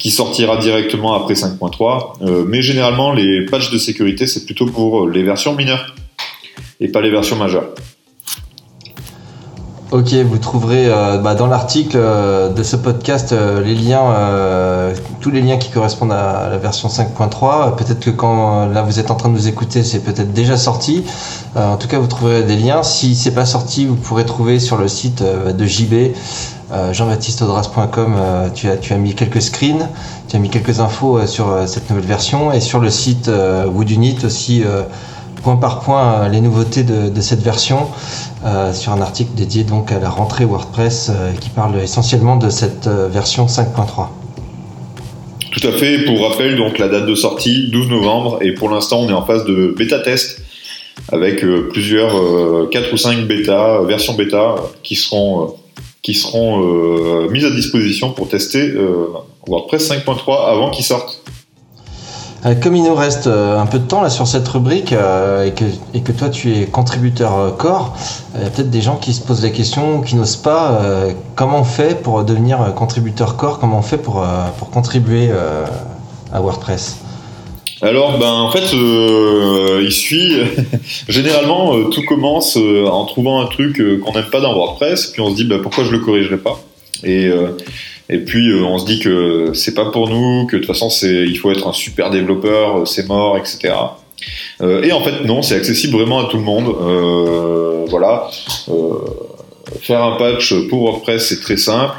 qui sortira directement après 5.3 Euh, mais généralement les patchs de sécurité c'est plutôt pour les versions mineures et pas les versions majeures. Ok, vous trouverez euh, bah, dans l'article euh, de ce podcast euh, les liens, tous les liens qui correspondent à la version 5.3. Peut-être que quand là vous êtes en train de nous écouter, c'est peut-être déjà sorti. En tout cas, vous trouverez des liens. Si c'est pas sorti, vous pourrez trouver sur le site de JB. Euh, tu, as, tu as mis quelques screens, tu as mis quelques infos sur cette nouvelle version et sur le site Woodunit aussi point par point euh, les nouveautés de, cette version euh, sur un article dédié donc à la rentrée WordPress euh, qui parle essentiellement de cette version 5.3. Tout à fait. Pour rappel, donc la date de sortie 12 novembre et pour l'instant on est en phase de bêta test avec plusieurs euh, 4 ou 5 bêta versions bêta qui seront qui seront mises à disposition pour tester WordPress 5.3 avant qu'il sorte. Euh, Comme il nous reste euh, un peu de temps là sur cette rubrique euh, et, que, toi tu es contributeur core, il y a peut-être des gens qui se posent la question, qui n'osent pas, comment on fait pour devenir contributeur core, comment on fait pour, contribuer à WordPress? Alors, ben, en fait, il suit. <laughs> Généralement, tout commence en trouvant un truc qu'on n'aime pas dans WordPress, puis on se dit ben, pourquoi je le corrigerai pas? Et, et puis euh, on se dit que c'est pas pour nous, que de toute façon il faut être un super développeur, euh, c'est mort, etc. Euh, et en fait, non, c'est accessible vraiment à tout le monde. Voilà. Faire un patch pour WordPress, c'est très simple.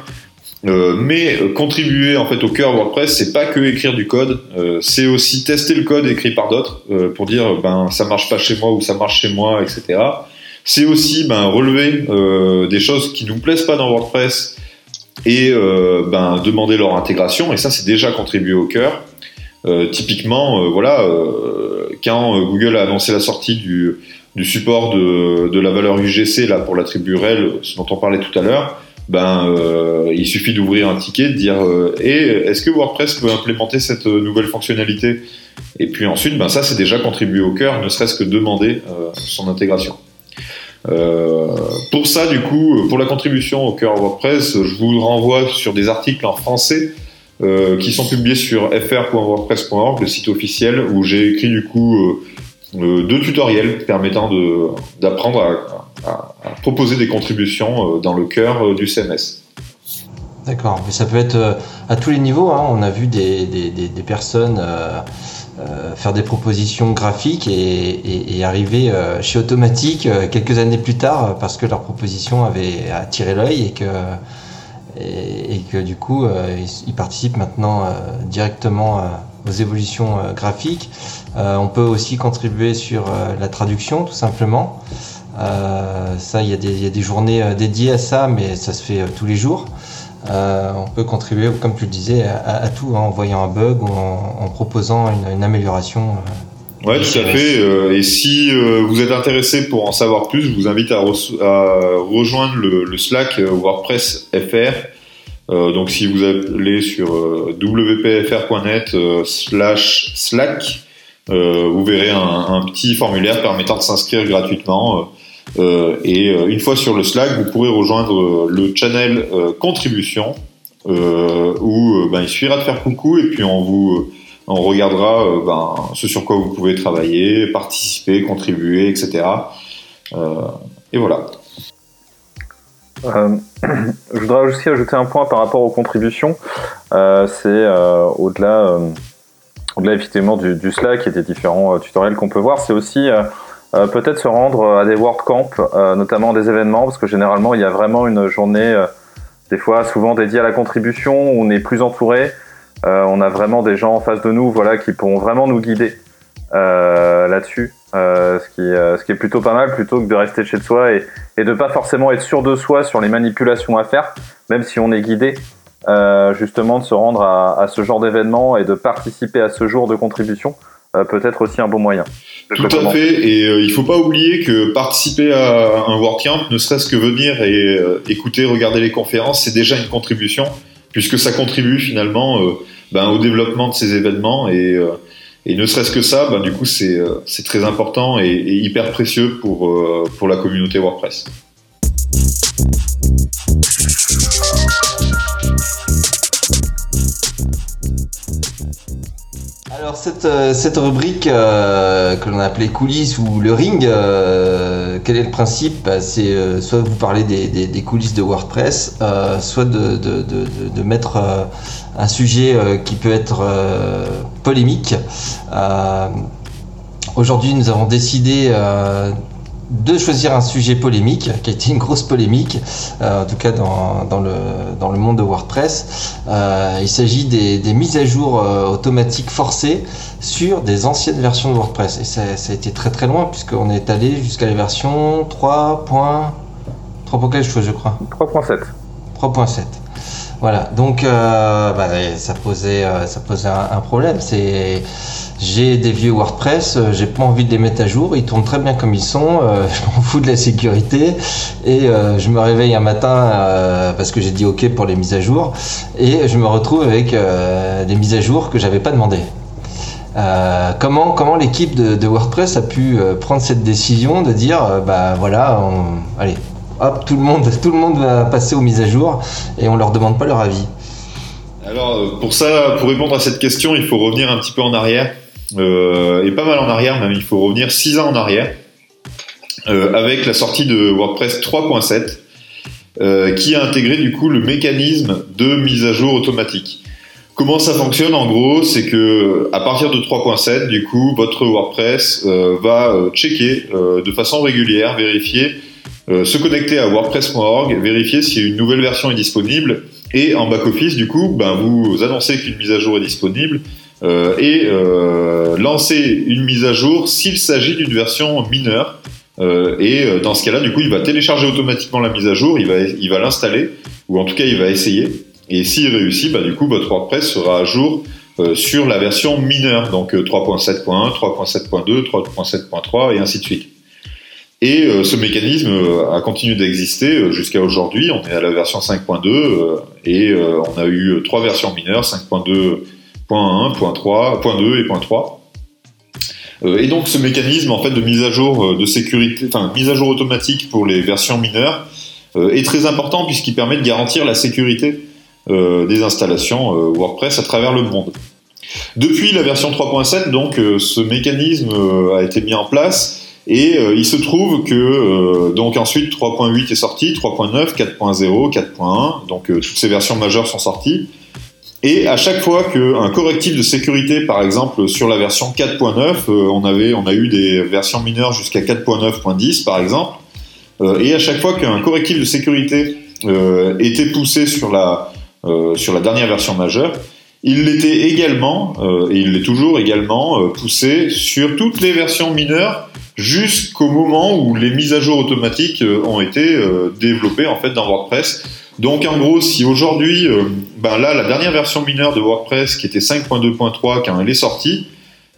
Mais contribuer en fait au cœur WordPress, c'est pas que écrire du code, c'est aussi tester le code écrit par d'autres pour dire ben ça marche pas chez moi ou ça marche chez moi, etc. C'est aussi ben relever des choses qui nous plaisent pas dans WordPress et euh, ben demander leur intégration et ça c'est déjà contribuer au cœur. Euh, typiquement, euh, voilà, euh, quand euh, Google a annoncé la sortie du, du support de, de la valeur UGC là pour l'attribut rel, ce dont on parlait tout à l'heure, ben euh, il suffit d'ouvrir un ticket, de dire et est-ce que WordPress peut implémenter cette nouvelle fonctionnalité? Et puis ensuite, ben ça c'est déjà contribué au cœur, ne serait-ce que demander son intégration. Euh, pour ça, du coup, pour la contribution au cœur WordPress, je vous renvoie sur des articles en français euh, qui sont publiés sur fr.wordpress.org, le site officiel, où j'ai écrit du coup euh, euh, deux tutoriels permettant d'apprendre à, proposer des contributions euh, dans le cœur euh, du CMS. D'accord, mais ça peut être euh, à tous les niveaux. hein. On a vu des personnes euh, faire des propositions graphiques et, arriver euh, chez Automatique euh, quelques années plus tard parce que leur proposition avait attiré l'œil et que, et, que du coup ils, participent maintenant directement aux évolutions graphiques. On peut aussi contribuer sur la traduction tout simplement. Ça, il y, a des- il y a des journées dédiées à ça, mais ça se fait tous les jours. Euh, on peut contribuer, comme tu le disais, à, à tout, hein, en voyant un bug ou en, en proposant une, une amélioration. euh. Ouais, tout à fait. euh, et si euh, vous êtes intéressé pour en savoir plus, je vous invite à, re- à rejoindre le, le Slack WordPress FR. Donc, si vous allez sur wpfr.net slash Slack, vous verrez un, un petit formulaire permettant de s'inscrire gratuitement. Euh, et euh, une fois sur le Slack, vous pourrez rejoindre euh, le channel contribution où ben, il suffira de faire coucou et puis on vous on regardera ben, ce sur quoi vous pouvez travailler, participer, contribuer, etc. Et voilà. <clears throat> Je voudrais aussi ajouter un point par rapport aux contributions. C'est au-delà, au-delà effectivement du, du Slack et des différents tutoriels qu'on peut voir, c'est aussi euh, euh, peut-être se rendre à des WordCamp, euh, notamment des événements, parce que généralement il y a vraiment une journée, euh, des fois souvent dédiée à la contribution, où on est plus entouré. Euh, on a vraiment des gens en face de nous, voilà, qui pourront vraiment nous guider euh, là-dessus. Euh, ce, qui, euh, est plutôt pas mal plutôt que de rester chez soi et, et de pas forcément être sûr de soi sur les manipulations à faire, même si on est guidé, euh, justement de se rendre à, à ce genre d'événement et de participer à ce jour de contribution, euh, peut être aussi un bon moyen. Tout à fait. Et euh, il faut pas oublier que participer à un WordCamp, ne serait-ce que venir et euh, écouter, regarder les conférences, c'est déjà une contribution, puisque ça contribue finalement ben, au développement de ces événements. Et, euh, et ne serait-ce que ça, ben, du coup, c'est euh, très important et, et hyper précieux pour, euh, pour la communauté WordPress. Alors cette, euh, cette rubrique euh, que l'on a appelée coulisses ou le ring, euh, quel est le principe? Bah, C'est soit vous parlez des, coulisses de WordPress, soit de, de- de- mettre un sujet qui peut être polémique. Aujourd'hui, nous avons décidé de choisir un sujet polémique, qui a été une grosse polémique, euh, en tout cas dans, dans le, dans le monde de WordPress. Euh, il s'agit des, des mises à jour euh, automatiques forcées sur des anciennes versions de WordPress. Et ça, ça a été très très loin, puisqu'on est allé jusqu'à la version 3. 3. quelque chose, je crois. 3.7. 3.7. Voilà, donc bah, ça posait, ça posait un, un problème. C'est j'ai des vieux WordPress, euh, j'ai pas envie de les mettre à jour, ils tournent très bien comme ils sont, euh, <laughs> je m'en fous de la sécurité et euh, je me réveille un matin parce que j'ai dit OK pour les mises à jour et je me retrouve avec des mises à jour que j'avais pas demandé. Comment comment l'équipe de, WordPress a pu prendre cette décision de dire bah voilà allez hop tout le monde <laughs> tout le monde va passer aux mises à jour et on leur demande pas leur avis. Alors pour ça, pour répondre à cette question, il faut revenir un petit peu en arrière, et pas mal en arrière même. Il faut revenir 6 ans en arrière, euh, avec la sortie de WordPress 3.7, euh, qui a intégré du coup le mécanisme de mise à jour automatique. Comment ça fonctionne en gros C'est que à partir de 3.7, du coup, votre WordPress euh, va euh, checker euh, de façon régulière, vérifier, euh, se connecter à WordPress.org, vérifier si une nouvelle version est disponible et en back-office, du coup, ben, vous annoncez qu'une mise à jour est disponible euh, et euh, lancez une mise à jour s'il s'agit d'une version mineure. Euh, et dans ce cas-là, du coup, il va télécharger automatiquement la mise à jour, il va, il va l'installer, ou en tout cas, il va essayer. Et s'il réussit, bah, du coup, votre WordPress sera à jour sur la version mineure, donc euh, 3.7.1, 3.7.2, 3.7.3 et ainsi de suite. Et ce mécanisme a continué d'exister jusqu'à aujourd'hui. On est à la version 5.2 euh, et on a eu trois versions mineures 5.2, .1, .3, .2 et .3. Euh, et donc ce mécanisme en fait de mise à jour euh, de sécurité, enfin mise à jour automatique pour les versions mineures euh, est très important puisqu'il permet de garantir la sécurité des installations WordPress à travers le monde. Depuis la version 3.7, donc ce mécanisme a été mis en place et il se trouve que donc ensuite 3.8 est sorti, 3.9, 4.0, 4.1, donc toutes ces versions majeures sont sorties. Et à chaque fois qu'un correctif de sécurité, par exemple sur la version 4.9, euh, on avait, on a eu des versions mineures jusqu'à 4.9.10 par exemple, euh, et à chaque fois qu'un correctif de sécurité euh, était poussé sur la sur la dernière version majeure, il l'était également, et il l'est toujours également, poussé sur toutes les versions mineures jusqu'au moment où les mises à jour automatiques ont été développées en fait dans WordPress. Donc en gros, si aujourd'hui, ben là, la dernière version mineure de WordPress qui était 5.2.3 quand elle est sortie,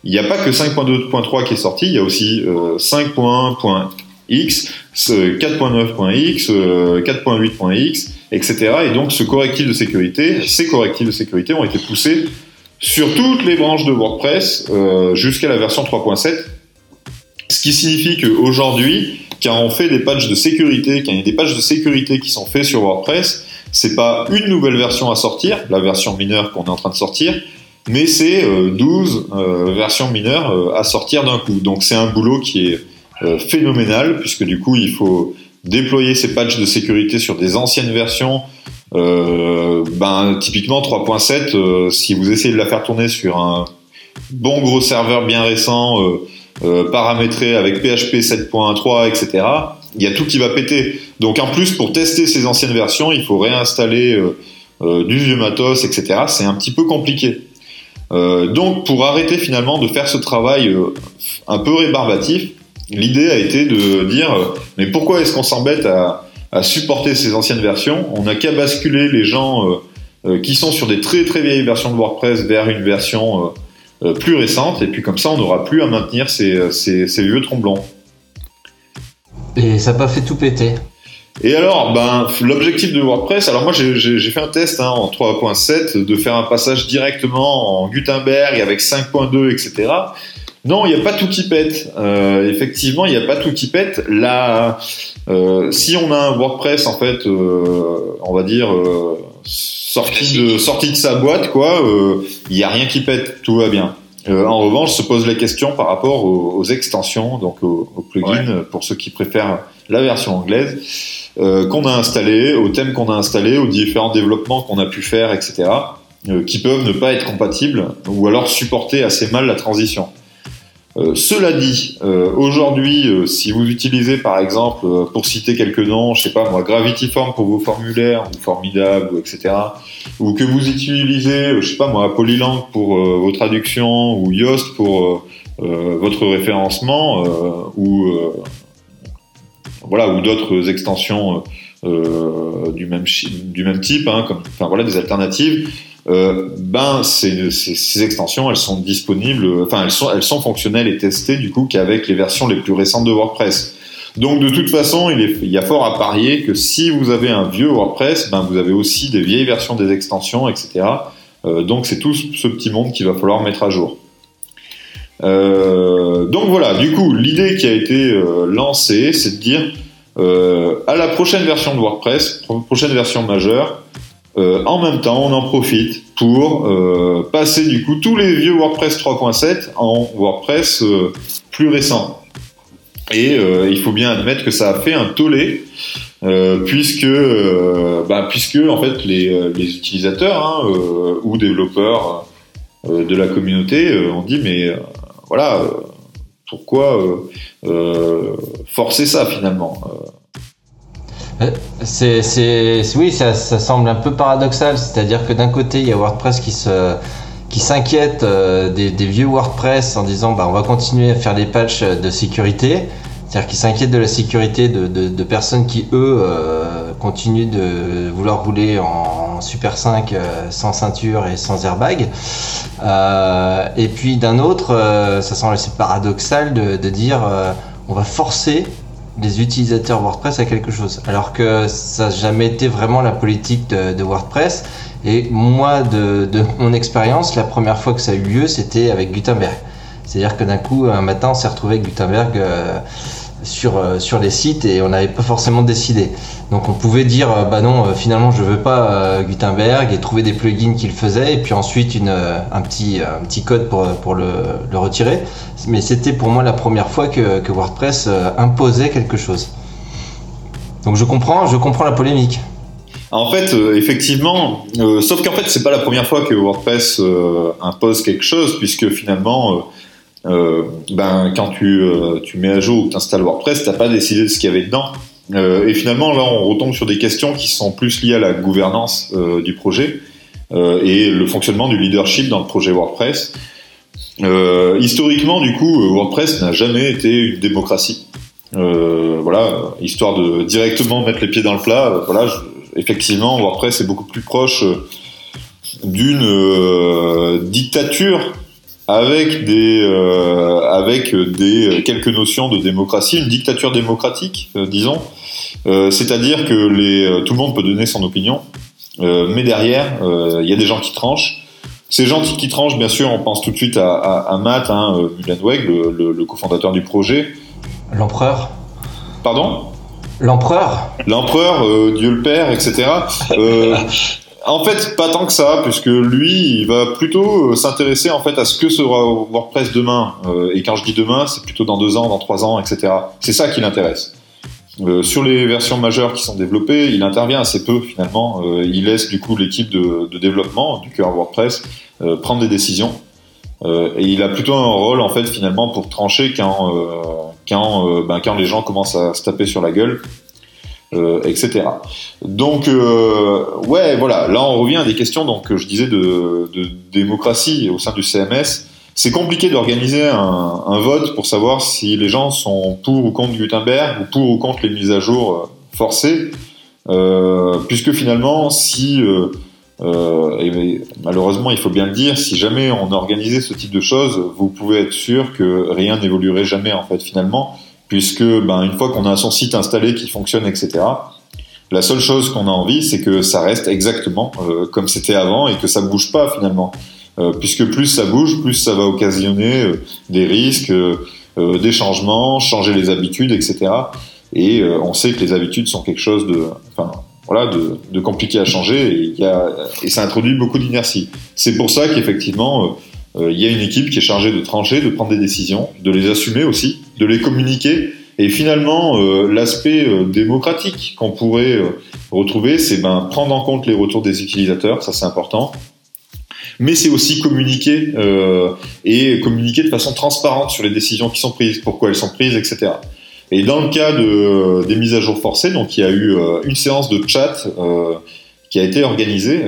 il n'y a pas que 5.2.3 qui est sorti, il y a aussi euh, 5.1.x, 4.9.x, 4.8.x, etc. Et donc ce correctif de sécurité, ces correctifs de sécurité ont été poussés sur toutes les branches de WordPress euh, jusqu'à la version 3.7. Ce qui signifie qu'aujourd'hui, quand on fait des patchs de sécurité, quand il y a des patchs de sécurité qui sont faits sur WordPress, c'est pas une nouvelle version à sortir, la version mineure qu'on est en train de sortir, mais c'est euh, 12 euh, versions mineures euh, à sortir d'un coup. Donc c'est un boulot qui est euh, phénoménal, puisque du coup il faut déployer ces patchs de sécurité sur des anciennes versions. Euh, ben, typiquement 3.7, euh, si vous essayez de la faire tourner sur un bon gros serveur bien récent, euh, euh, paramétré avec PHP 7.3, etc., il y a tout qui va péter. Donc en plus, pour tester ces anciennes versions, il faut réinstaller euh, euh, du vieux matos, etc. C'est un petit peu compliqué. Euh, donc pour arrêter finalement de faire ce travail un peu rébarbatif, l'idée a été de dire mais pourquoi est-ce qu'on s'embête à, supporter ces anciennes versions? On n'a qu'à basculer les gens qui sont sur des très très vieilles versions de WordPress vers une version plus récente et puis comme ça on n'aura plus à maintenir ces vieux tromblons. Et ça n'a pas fait tout péter. Et alors, ben, l'objectif de WordPress, alors moi j'ai- fait un test hein, en 3.7 de faire un passage directement en Gutenberg avec 5.2, etc. Non, il n'y a pas tout qui pète. Euh, effectivement, il n'y a pas tout qui pète. Là, euh, si on a un WordPress, en fait, euh, on va dire, euh, sorti, de, sorti de sa boîte, quoi, euh, il n'y a rien qui pète, tout va bien. Euh, en revanche, se pose la question par rapport aux, aux extensions, donc aux, aux plugins, pour ceux qui préfèrent la version anglaise euh, qu'on a installé, aux thèmes qu'on a installés, aux différents développements qu'on a pu faire, etc., euh, qui peuvent ne pas être compatibles ou alors supporter assez mal la transition. Euh, cela dit, euh, aujourd'hui, euh, si vous utilisez par exemple, pour citer quelques noms, je sais pas moi, Gravity Form pour vos formulaires, ou Formidable, etc., ou que vous utilisez, je sais pas moi, Polylang pour vos traductions, ou Yoast pour votre référencement, ou voilà, ou d'autres extensions du même chi- du même type, hein, enfin voilà des alternatives. Euh, ben ces, extensions elles sont disponibles, enfin elles sont elles sont fonctionnelles et testées du coup qu'avec les versions les plus récentes de WordPress. Donc de toute façon, il, y a fort à parier que si vous avez un vieux WordPress, ben vous avez aussi des vieilles versions des extensions, etc. Euh, donc c'est tout ce petit monde qu'il va falloir mettre à jour. Euh, donc voilà, du coup, l'idée qui a été euh, lancée, c'est de dire euh, à la prochaine version de WordPress, pro- prochaine version majeure, euh, en même temps, on en profite pour euh, passer du coup tous les vieux WordPress 3.7 en WordPress euh, plus récent. Et euh, il faut bien admettre que ça a fait un tollé, euh, puisque, bah, puisque en fait les, les utilisateurs hein, ou développeurs de la communauté ont dit mais voilà pourquoi euh, euh, forcer ça finalement Euh, C'est, c'est, oui, ça, ça semble un peu paradoxal. C'est-à-dire que d'un côté, il y a WordPress qui se, qui s'inquiète des, des vieux WordPress en disant, bah, on va continuer à faire des patchs de sécurité. C'est-à-dire qu'ils s'inquiètent de la sécurité de, de, personnes qui, eux, euh, continuent de vouloir rouler en Super 5 euh, sans ceinture et sans airbag. Euh, et puis d'un autre, ça semble assez paradoxal de, de dire, on va forcer les utilisateurs WordPress à quelque chose. Alors que ça n'a jamais été vraiment la politique de, WordPress. Et moi, de, de mon expérience, la première fois que ça a eu lieu, c'était avec Gutenberg. C'est-à-dire que d'un coup, un matin, on s'est retrouvé avec Gutenberg sur, euh, sur les sites et on n'avait pas forcément décidé. Donc on pouvait dire, euh, bah non, euh, finalement, je veux pas Gutenberg et trouver des plugins qui le faisaient et puis ensuite une, un, petit, un petit code pour, pour le, retirer. Mais c'était pour moi la première fois que, que WordPress imposait quelque chose. Donc je comprends, je comprends la polémique. En fait, effectivement, sauf qu'en fait, c'est pas la première fois que WordPress impose quelque chose, puisque finalement, euh, ben, quand tu, euh, tu mets à jour ou tu installes WordPress, t'as pas décidé de ce qu'il y avait dedans. Euh, et finalement, là, on retombe sur des questions qui sont plus liées à la gouvernance du projet et le fonctionnement du leadership dans le projet WordPress. Historiquement, du coup, WordPress n'a jamais été une démocratie. Voilà, histoire de directement mettre les pieds dans le plat. voilà, effectivement, WordPress est beaucoup plus proche d'une dictature avec des euh, avec des euh, quelques notions de démocratie, une dictature démocratique, euh, disons. Euh, C'est-à-dire que les, euh, tout le monde peut donner son opinion, euh, mais derrière, euh, il y a des gens qui tranchent. Ces gens qui, qui tranchent, bien sûr, on pense tout de suite à, à, à Matt hein, Mullenweg, le, le, le cofondateur du projet. L'empereur Pardon? L'empereur? L'empereur, euh, Dieu le Père, etc. <laughs> En fait, pas tant que ça, puisque lui, il va plutôt euh, s'intéresser en fait à ce que sera WordPress demain. Euh, et quand je dis demain, c'est plutôt dans deux ans, dans trois ans, etc. C'est ça qui l'intéresse. Euh, sur les versions majeures qui sont développées, il intervient assez peu finalement. Il laisse du coup l'équipe de, développement du cœur WordPress prendre des décisions. Et il a plutôt un rôle en fait finalement pour trancher quand ben, quand les gens commencent à se taper sur la gueule, euh, etc. Donc euh, ouais voilà, là on revient à des questions donc que je disais de, démocratie au sein du CMS. C'est compliqué d'organiser un, vote pour savoir si les gens sont pour ou contre Gutenberg ou pour ou contre les mises à jour euh, forcées, puisque finalement si malheureusement, il faut bien le dire, si jamais on organisait ce type de choses, vous pouvez être sûr que rien n'évoluerait jamais en fait finalement, puisque ben, une fois qu'on a son site installé qui fonctionne, etc. La seule chose qu'on a envie, c'est que ça reste exactement euh, comme c'était avant et que ça bouge pas finalement, Euh, puisque plus ça bouge, plus ça va occasionner euh, des risques, euh, euh, des changements, changer les habitudes, etc. Et euh, on sait que les habitudes sont quelque chose de, enfin, voilà, de, de compliqué à changer et, y a, et ça introduit beaucoup d'inertie. C'est pour ça qu'effectivement, il y a une équipe qui est chargée de trancher, de prendre des décisions, de les assumer aussi, de les communiquer. Et finalement, euh, l'aspect euh, démocratique qu'on pourrait euh, retrouver, c'est ben, prendre en compte les retours des utilisateurs, ça c'est important. Mais c'est aussi communiquer et communiquer de façon transparente sur les décisions qui sont prises, pourquoi elles sont prises, etc. Et dans le cas de, des mises à jour forcées, donc il y a eu une séance de chat qui a été organisée.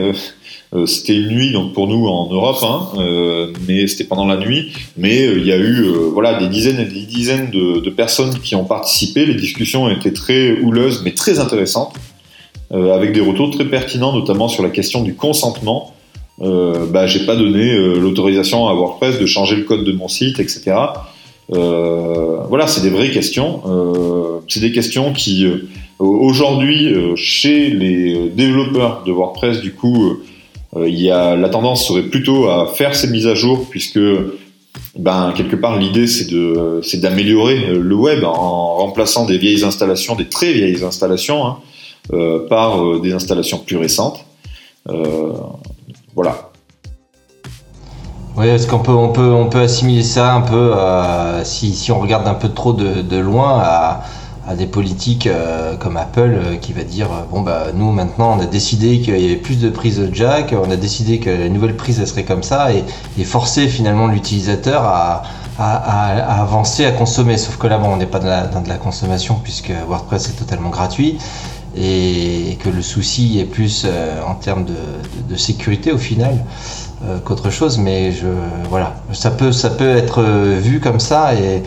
Euh, c'était une nuit donc pour nous en Europe, hein, euh, mais c'était pendant la nuit. Mais euh, il y a eu voilà des dizaines et des dizaines de, personnes qui ont participé. Les discussions étaient très houleuses, mais très intéressantes, avec des retours très pertinents, notamment sur la question du consentement. Euh, bah, j'ai pas donné l'autorisation à WordPress de changer le code de mon site, etc. Voilà, c'est des vraies questions. C'est des questions qui, aujourd'hui, chez les développeurs de WordPress, du coup, il y a la tendance serait plutôt à faire ces mises à jour, puisque ben quelque part l'idée c'est de c'est d'améliorer euh, le web en remplaçant des vieilles installations, des très vieilles installations, hein, euh, par euh, des installations plus récentes. Euh, voilà. Oui, est-ce qu'on peut, on peut, on peut assimiler ça un peu, si, si on regarde un peu trop de, de loin, à, à des politiques euh, comme Apple euh, qui va dire euh, bon bah nous maintenant on a décidé qu'il y avait plus de prises jack, on a décidé que la nouvelle prise elle serait comme ça et, forcer finalement l'utilisateur à, avancer, à consommer. Sauf que là bon on n'est pas dans de la consommation puisque WordPress est totalement gratuit et que le souci est plus en termes de, de- sécurité au final qu'autre chose, mais je voilà, ça peut ça peut être vu comme ça et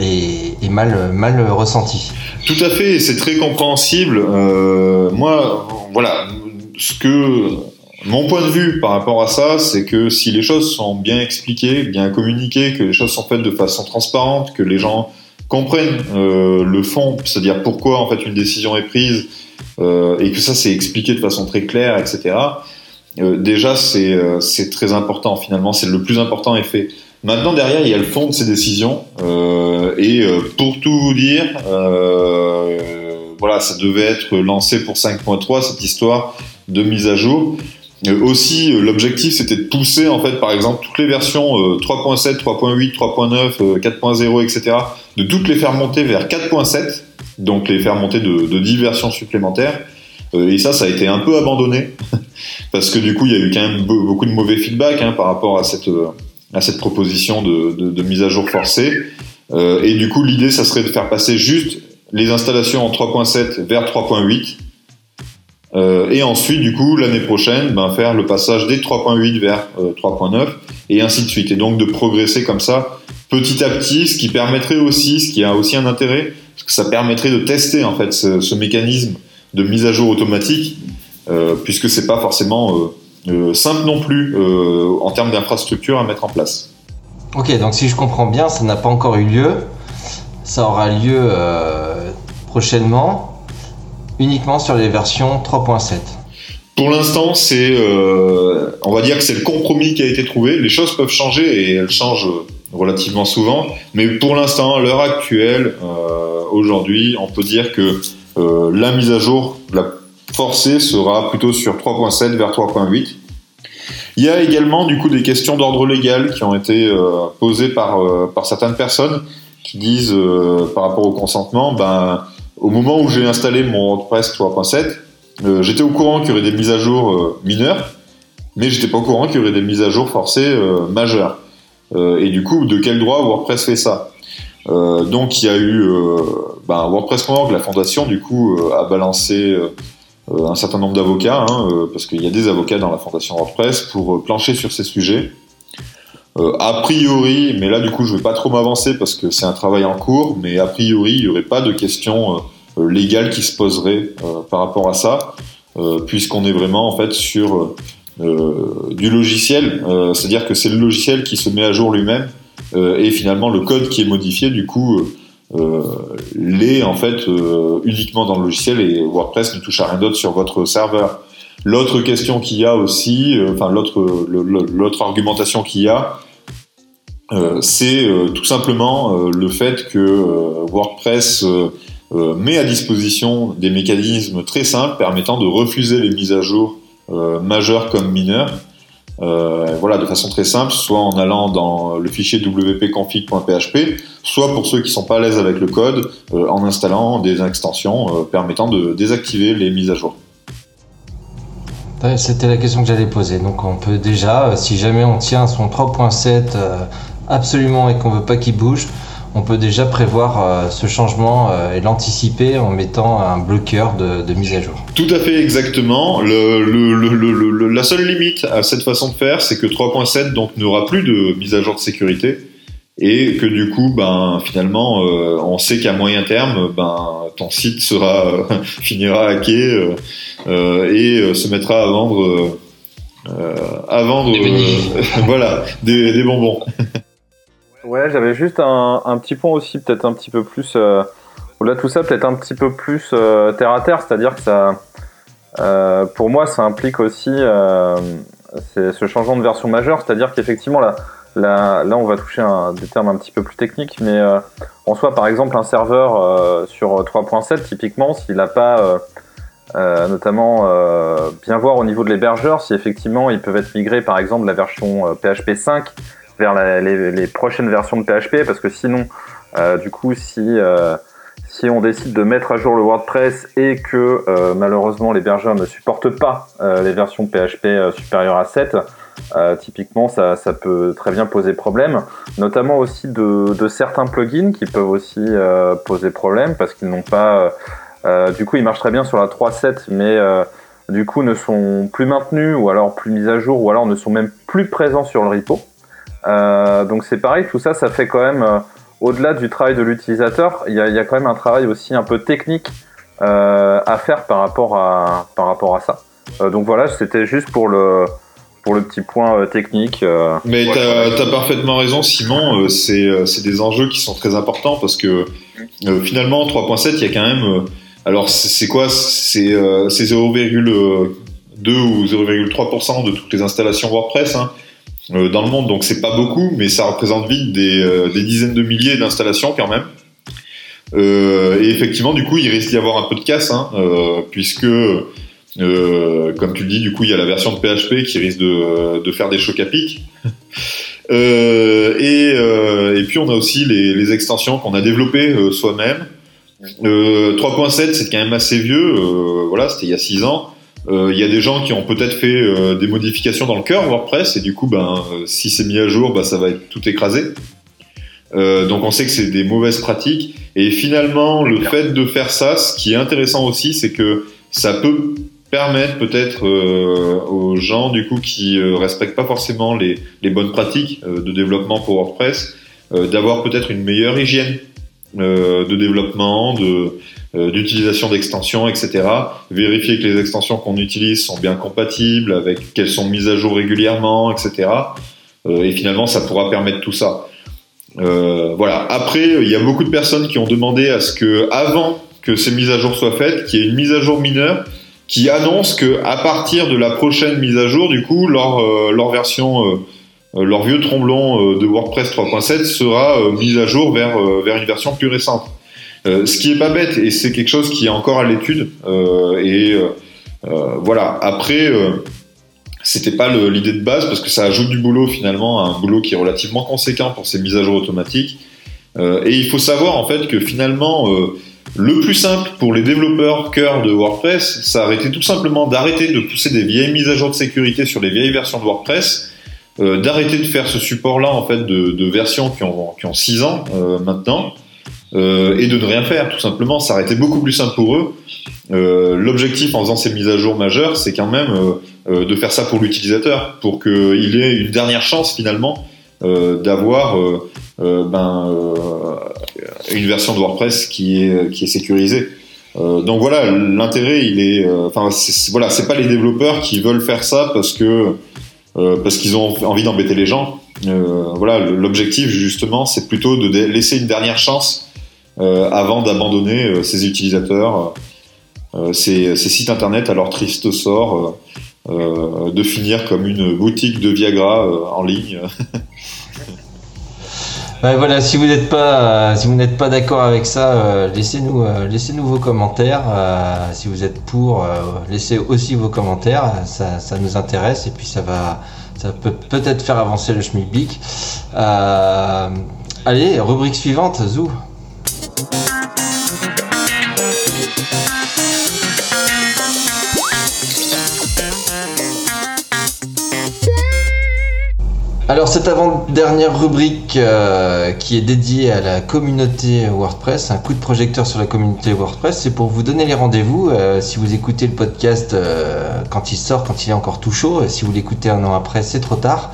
et, mal mal ressenti. Tout à fait, c'est très compréhensible. Euh, moi, voilà, ce que mon point de vue par rapport à ça, c'est que si les choses sont bien expliquées, bien communiquées, que les choses sont faites de façon transparente, que les gens comprennent euh, le fond, c'est-à-dire pourquoi en fait une décision est prise, euh, et que ça c'est expliqué de façon très claire, etc. déjà, c'est très important. Finalement, c'est le plus important fait. Maintenant, derrière, il y a le fond de ces décisions. euh, et euh, pour tout vous dire, euh, voilà, ça devait être lancé pour 5.3 cette histoire de mise à jour. Euh, aussi, euh, l'objectif c'était de pousser en fait, par exemple, toutes les versions euh, 3.7, 3.8, 3.9, euh, 4.0, etc. De toutes les faire monter vers 4.7, donc les faire monter de, de 10 versions supplémentaires. Et ça, ça a été un peu abandonné <laughs> parce que du coup, il y a eu quand même be- beaucoup de mauvais feedback hein, par rapport à cette à cette proposition de, de, de mise à jour forcée. Euh, et du coup, l'idée, ça serait de faire passer juste les installations en 3.7 vers 3.8 Euh, et ensuite, du coup, l'année prochaine, ben, faire le passage des 3.8 vers 3.9 et ainsi de suite. Et donc de progresser comme ça petit à petit, ce qui permettrait aussi, ce qui a aussi un intérêt, parce que ça permettrait de tester en fait ce, mécanisme de mise à jour automatique, euh, puisque c'est pas forcément euh, euh, simple non plus euh, en termes d'infrastructure à mettre en place. Ok, donc si je comprends bien, ça n'a pas encore eu lieu. Ça aura lieu prochainement, uniquement sur les versions 3.7. Pour l'instant, c'est, on va dire que c'est le compromis qui a été trouvé. Les choses peuvent changer et elles changent relativement souvent. Mais pour l'instant, à l'heure actuelle, euh, aujourd'hui, on peut dire que euh, la mise à jour, la forcée sera plutôt sur 3.7 vers 3.8. Il y a également du coup des questions d'ordre légal qui ont été euh, posées par, par certaines personnes qui disent par rapport au consentement, ben, au moment où j'ai installé mon WordPress 3.7, j'étais au courant qu'il y aurait des mises à jour mineures, mais j'étais pas au courant qu'il y aurait des mises à jour forcées majeures. Euh, et du coup, de quel droit WordPress fait ça? Euh, donc il y a eu euh, ben, WordPress.org, la fondation du coup a balancé un certain nombre d'avocats, hein, parce qu'il y a des avocats dans la fondation WordPress pour plancher sur ces sujets. a priori, mais là du coup je vais pas trop m'avancer parce que c'est un travail en cours, mais a priori il n'y aurait pas de questions légales qui se poseraient par rapport à ça, puisqu'on est vraiment en fait sur euh, du logiciel, euh, c'est-à-dire que c'est le logiciel qui se met à jour lui-même euh, et finalement le code qui est modifié du coup l'est en fait uniquement dans le logiciel et WordPress ne touche à rien d'autre sur votre serveur. L'autre question qu'il y a aussi, enfin l'autre argumentation qu'il y a, c'est tout simplement le fait que WordPress met à disposition des mécanismes très simples permettant de refuser les mises à jour euh, majeur comme mineur. Euh, voilà, de façon très simple, soit en allant dans le fichier wp-config.php, soit pour ceux qui sont pas à l'aise avec le code, euh, en installant des extensions permettant de désactiver les mises à jour. C'était la question que j'allais poser. Donc on peut déjà, si jamais on tient son 3.7 absolument et qu'on veut pas qu'il bouge, on peut déjà prévoir euh, ce changement euh, et l'anticiper en mettant un bloqueur de, mise à jour. Tout à fait exactement. la seule limite à cette façon de faire, c'est que 3.7 donc n'aura plus de mise à jour de sécurité et que du coup, ben finalement, euh, on sait qu'à moyen terme, ben ton site sera <laughs> finira hacké et se mettra à vendre à vendre <laughs> voilà des bonbons. <laughs> Ouais, j'avais juste un, un, petit point aussi, peut-être un petit peu plus. Euh, au-delà de tout ça, peut-être un petit peu plus euh, terre à terre, c'est-à-dire que ça. Euh, pour moi, ça implique aussi euh, ce changement de version majeure, c'est-à-dire qu'effectivement, là, là, là, on va toucher un, des termes un petit peu plus techniques, mais euh, en soi, par exemple, un serveur euh, sur 3.7, typiquement, s'il n'a pas. notamment bien voir au niveau de l'hébergeur si effectivement ils peuvent être migrés par exemple la version PHP 5 les, prochaines versions de PHP parce que sinon, euh, du coup, si, euh, si on décide de mettre à jour le WordPress et que euh, malheureusement l'hébergeur ne supporte pas les versions PHP supérieures à 7, typiquement ça, ça, peut très bien poser problème, notamment aussi de certains plugins qui peuvent aussi poser problème parce qu'ils n'ont pas... du coup, ils marchent très bien sur la 3.7, mais du coup ne sont plus maintenus ou alors plus mis à jour ou alors ne sont même plus présents sur le repo. Euh, donc c'est pareil, tout ça, ça fait quand même, euh, au-delà du travail de l'utilisateur, il y a, quand même un travail aussi un peu technique euh, à faire par rapport à, par rapport à ça. donc voilà, c'était juste pour le, pour le petit point technique. Mais tu as, parfaitement raison, Simon. c'est des enjeux qui sont très importants parce que finalement, 3.7, il y a quand même. alors, c'est quoi? C'est 0,2 ou 0,3% de toutes les installations WordPress. Hein. Euh, dans le monde, donc c'est pas beaucoup, mais ça représente vite des, euh, des dizaines de milliers d'installations quand même. Euh, et effectivement, du coup, il risque d'y avoir un peu de casse, hein, puisque, comme tu le dis, du coup, il y a la version de PHP qui risque de, de faire des chocs à pic. <laughs> et, et puis, on a aussi les, les extensions qu'on a développées soi-même. 3.7, c'est quand même assez vieux, voilà, c'était il y a 6 ans. Euh, il y a des gens qui ont peut-être fait euh, des modifications dans le cœur WordPress et du coup, ben, euh, si c'est mis à jour, ben, ça va être tout écrasé. donc on sait que c'est des mauvaises pratiques. Et finalement, le fait de faire ça, ce qui est intéressant aussi, c'est que ça peut permettre peut-être aux gens du coup qui respectent pas forcément les, les bonnes pratiques de développement pour WordPress d'avoir peut-être une meilleure hygiène de développement, de d'utilisation d'extensions, etc. Vérifier que les extensions qu'on utilise sont bien compatibles, avec qu'elles sont mises à jour régulièrement, etc. et finalement, ça pourra permettre tout ça. Euh, voilà. Après, il y a beaucoup de personnes qui ont demandé à ce que, avant que ces mises à jour soient faites, qu'il y ait une mise à jour mineure qui annonce que à partir de la prochaine mise à jour, du coup, leur, euh, leur version, euh, leur vieux tromblon de WordPress 3.7 sera mise à jour vers, vers une version plus récente. Ce qui est pas bête et c'est quelque chose qui est encore à l'étude. et voilà. Après c'était pas l'idée de base parce que ça ajoute du boulot finalement, un boulot qui est relativement conséquent pour ces mises à jour automatiques. Euh, et il faut savoir en fait que finalement, euh, le plus simple pour les développeurs cœur de WordPress, ça a été tout simplement d'arrêter de pousser des vieilles mises à jour de sécurité sur les vieilles versions de WordPress, euh, d'arrêter de faire ce support-là en fait de, versions qui ont, qui ont 6 ans euh, maintenant, euh, et de ne rien faire tout simplement. Ça aurait été beaucoup plus simple pour eux. L'objectif en faisant ces mises à jour majeures, c'est quand même euh, de faire ça pour l'utilisateur, pour qu'il ait une dernière chance finalement euh, d'avoir euh, ben, une version de WordPress qui est, qui est sécurisée. donc voilà, l'intérêt, il est, enfin, voilà, c'est pas les développeurs qui veulent faire ça parce que parce qu'ils ont envie d'embêter les gens. voilà, l'objectif justement, c'est plutôt de laisser une dernière chance avant d'abandonner ces utilisateurs, ces, ces, sites internet à leur triste sort euh, de finir comme une boutique de Viagra euh, en ligne. <laughs> voilà, si vous n'êtes pas, si pas d'accord avec ça, euh, laissez-nous, laissez-nous vos commentaires. si vous êtes pour, laissez aussi vos commentaires. Ça, ça, nous intéresse et puis ça va, ça peut peut-être faire avancer le schmilblick. allez, rubrique suivante, Zou. Alors cette avant-dernière rubrique euh, qui est dédiée à la communauté WordPress, un coup de projecteur sur la communauté WordPress, c'est pour vous donner les rendez-vous. Euh, si vous écoutez le podcast euh, quand il sort, quand il est encore tout chaud, si vous l'écoutez un an après, c'est trop tard.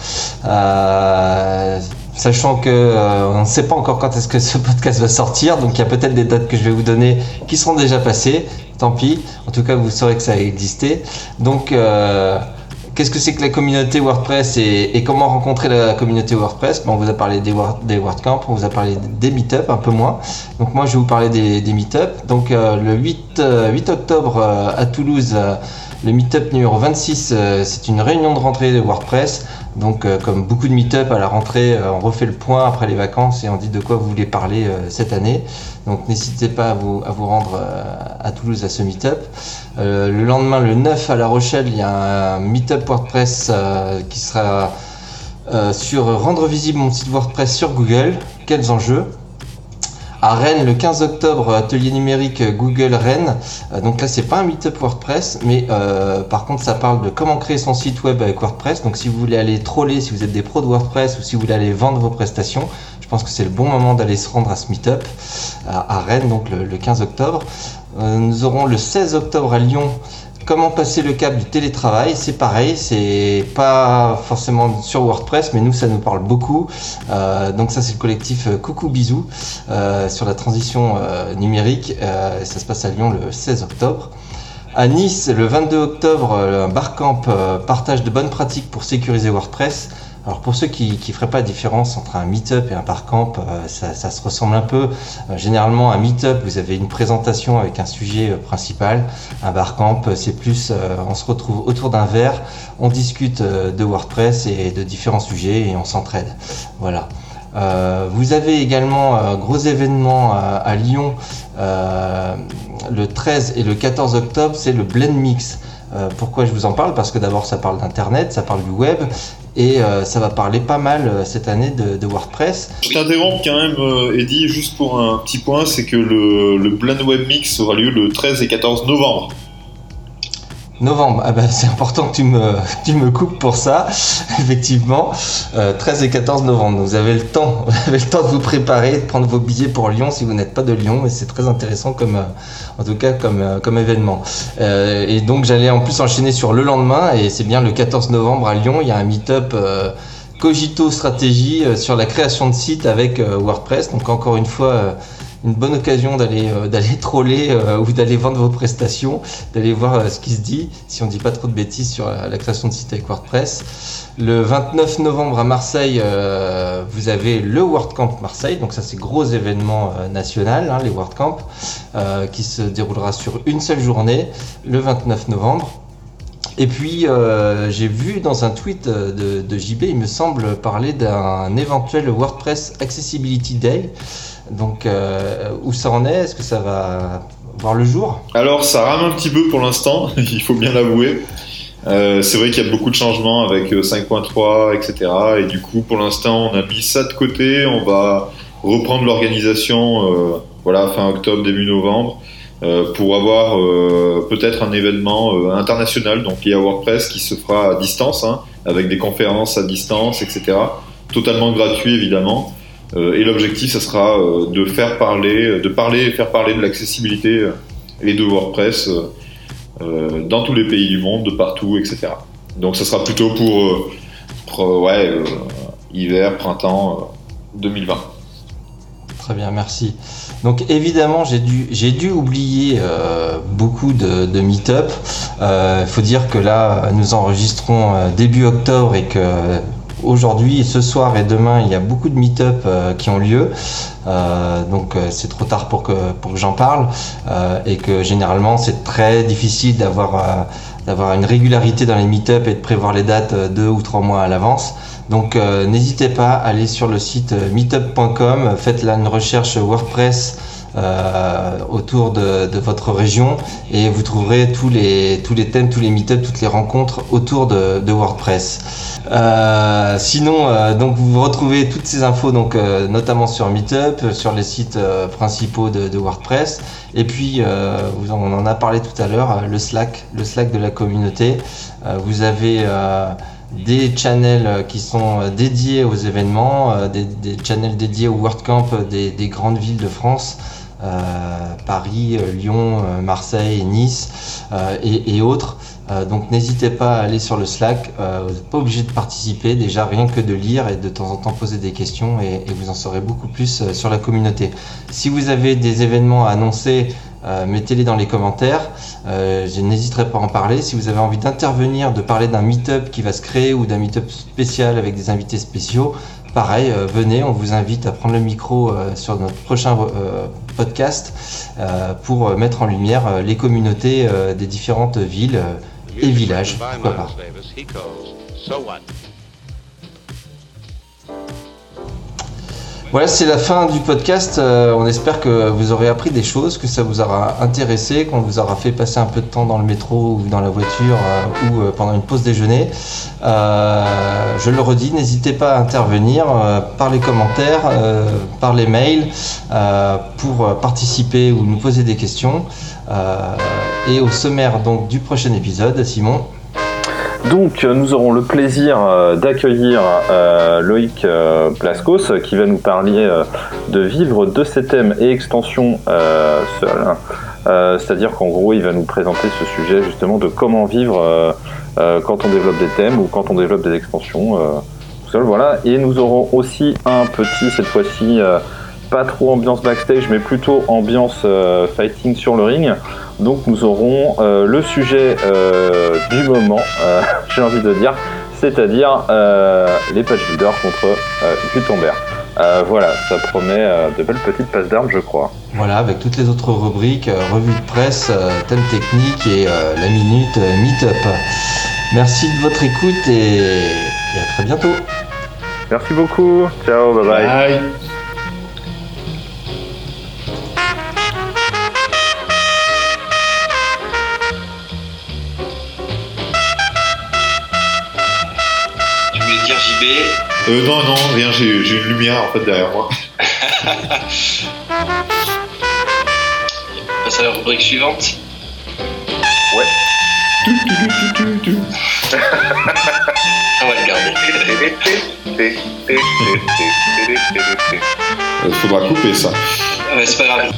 Sachant que on ne sait pas encore quand est-ce que ce <laughs> podcast va sortir, donc il y a peut-être des dates que je vais vous donner qui seront déjà passées. Tant pis. En tout cas, vous saurez que ça a existé. Donc Qu'est-ce que c'est que la communauté WordPress et, comment rencontrer la communauté WordPress? On vous a parlé des, des WordCamp, on vous a parlé des meetups, un peu moins. Donc moi, je vais vous parler des, des meetups. Donc euh, le 8, 8 euh, octobre euh, à Toulouse, le meetup numéro 26, c'est une réunion de rentrée de WordPress. Donc, comme beaucoup de meet-up à la rentrée, on refait le point après les vacances et on dit de quoi vous voulez parler cette année. Donc, n'hésitez pas à vous, à vous rendre à Toulouse à ce meet-up. Euh, le lendemain, le 9 à La Rochelle, il y a un meet-up WordPress euh, qui sera euh, sur rendre visible mon site WordPress sur Google. Quels enjeux? À Rennes le 15 octobre, atelier numérique Google Rennes. donc là, c'est pas un meet-up WordPress, mais par contre, ça parle de comment créer son site web avec WordPress. Donc si vous voulez aller troller, si vous êtes des pros de WordPress ou si vous voulez aller vendre vos prestations, je pense que c'est le bon moment d'aller se rendre à ce meet-up à, Rennes, donc le 15 octobre. Euh, nous aurons le 16 octobre à Lyon comment passer le cap du télétravail, c'est pareil, c'est pas forcément sur WordPress, mais nous ça nous parle beaucoup. Euh, donc ça c'est le collectif euh, Coucou Bisous sur la transition numérique. ça se passe à Lyon le 16 octobre. À Nice, le 22 octobre, un barcamp partage de bonnes pratiques pour sécuriser WordPress. Alors pour ceux qui ne feraient pas la différence entre un meet-up et un barcamp, euh, ça, se ressemble un peu. Euh, généralement, un meet-up, vous avez une présentation avec un sujet euh, principal. Un barcamp, c'est plus, on se retrouve autour d'un verre, on discute de WordPress et de différents sujets et on s'entraide. Voilà. vous avez également un gros événement à Lyon le 13 et le 14 octobre, c'est le Blend Mix. pourquoi je vous en parle? Parce que d'abord ça parle d'internet, ça parle du web et euh, ça va parler pas mal euh, cette année de, WordPress. Je t'interromps quand même, euh, Eddie, juste pour un petit point, c'est que le, le Blend Web Mix aura lieu le 13 et 14 novembre. Novembre, ah ben, <laughs> c'est important que tu me, <laughs> tu me coupes pour ça, <laughs> effectivement. Euh, 13 et 14 novembre, vous avez le temps, vous le temps de vous préparer, de prendre vos billets pour Lyon si vous n'êtes pas de Lyon, et c'est très intéressant comme, euh, en tout cas comme, euh, comme événement. Euh, et donc j'allais en plus enchaîner sur le lendemain, et c'est bien le 14 novembre à Lyon, il y a un meet-up euh, Cogito Stratégie euh, sur la création de sites avec euh, WordPress. Donc encore une fois, euh, une bonne occasion d'aller euh, d'aller <laughs> troller euh, ou d'aller vendre vos prestations, d'aller voir euh, ce qui se dit, si on dit pas trop de bêtises sur la, création de site avec WordPress. Le 29 novembre à Marseille, vous avez le WordCamp Marseille, donc ça c'est gros événement national, hein, les WordCamp, qui se déroulera sur une seule journée, le 29 novembre. Et puis, j'ai vu dans un tweet de, de JB, il me semble, parler d'un éventuel WordPress Accessibility Day. Donc, euh, où ça en est? Est-ce que ça va voir le jour? Alors, ça rame un petit peu pour l'instant, <laughs> il faut bien l'avouer. Euh, c'est vrai qu'il y a beaucoup de changements avec euh, 5.3, etc. Et du coup, pour l'instant, on a mis ça de côté. On va reprendre l'organisation euh, voilà, fin octobre, début novembre, euh, pour avoir euh, peut-être un événement euh, international, donc lié à WordPress, qui se fera à distance, hein, avec des conférences à distance, etc. Totalement gratuit, évidemment. Euh, et l'objectif, ce sera euh, de faire parler, de parler faire parler de l'accessibilité euh, et de WordPress euh, euh, dans tous les pays du monde, de partout, etc. Donc, ça sera plutôt pour, euh, euh, ouais, euh, hiver, printemps euh, 2020. Très bien, merci. Donc évidemment, j'ai dû, j'ai dû oublier euh, beaucoup de, de meet-up. Il faut dire que là, nous enregistrons euh, début octobre et que euh, aujourd'hui, ce soir et demain, il y a beaucoup de meet-up euh, qui ont lieu. Euh, donc euh, c'est trop tard pour que, pour que j'en parle. Et que généralement, c'est très difficile d'avoir d'avoir une régularité dans les meet-up et de prévoir les dates deux ou trois mois à l'avance. Donc n'hésitez pas à aller sur le site meetup.com, faites là une recherche WordPress autour de, de votre région et vous trouverez tous les, tous les thèmes, tous les meet-ups, toutes les rencontres autour de, de WordPress. Euh, sinon, euh, donc vous retrouvez toutes ces infos, donc euh, notamment sur Meetup, euh, sur les sites euh, principaux de, de WordPress, et puis euh, on en a parlé tout à l'heure, euh, le Slack, le Slack de la communauté. Euh, vous avez euh, des channels euh, qui sont euh, dédiés aux événements, euh, des, des channels dédiés au WordCamp euh, des, des grandes villes de France, euh, Paris, euh, Lyon, euh, Marseille, Nice euh, et, autres. Euh, donc n'hésitez pas à aller sur le Slack, euh, vous n'êtes pas obligé de participer, déjà rien que de lire et de temps en temps poser des questions et, vous en saurez beaucoup plus euh, sur la communauté. Si vous avez des événements à annoncer, euh, mettez-les dans les commentaires. Euh, je n'hésiterai pas à en parler. Si vous avez envie d'intervenir, de parler d'un meet-up qui va se créer ou d'un meet-up spécial avec des invités spéciaux, pareil, euh, venez, on vous invite à prendre le micro euh, sur notre prochain euh, podcast euh, pour mettre en lumière euh, les communautés euh, des différentes villes et villages. Pourquoi pas? Voilà, c'est la fin du podcast. Euh, on espère que vous aurez appris des choses, que ça vous aura intéressé, qu'on vous aura fait passer un peu de temps dans le métro ou dans la voiture euh, ou euh, pendant une pause déjeuner. Je le redis, n'hésitez pas à intervenir par les commentaires, par les mails, pour participer ou nous poser des questions. Et au sommaire donc du prochain épisode, Simon. Donc, euh, nous aurons le plaisir euh, d'accueillir euh, Loïc Plascos qui va nous parler de vivre de ses thèmes et extensions seul. C'est-à-dire qu'en gros, il va nous présenter ce sujet justement de comment vivre quand on développe des thèmes ou quand on développe des extensions tout seul. Voilà. Et nous aurons aussi un petit, cette fois-ci, pas trop ambiance backstage, mais plutôt ambiance euh, fighting sur le ring. Donc nous aurons euh, le sujet euh, du moment, euh, <laughs> j'ai envie de dire, c'est-à-dire euh, les patch builders contre euh, Gutenberg. Euh, voilà, ça promet euh, de belles petites passes d'armes, je crois. Voilà, avec toutes les autres rubriques, euh, revue de presse, euh, thème technique et euh, la minute euh, meet-up. Merci de votre écoute et, et à très bientôt. Merci beaucoup, ciao, bye bye. Bye. Euh, non, non, viens, j'ai, une lumière en fait derrière moi. On passe à la rubrique suivante. Ouais. <laughs> On va le garder. Euh, faudra couper ça. Mais c'est pas grave.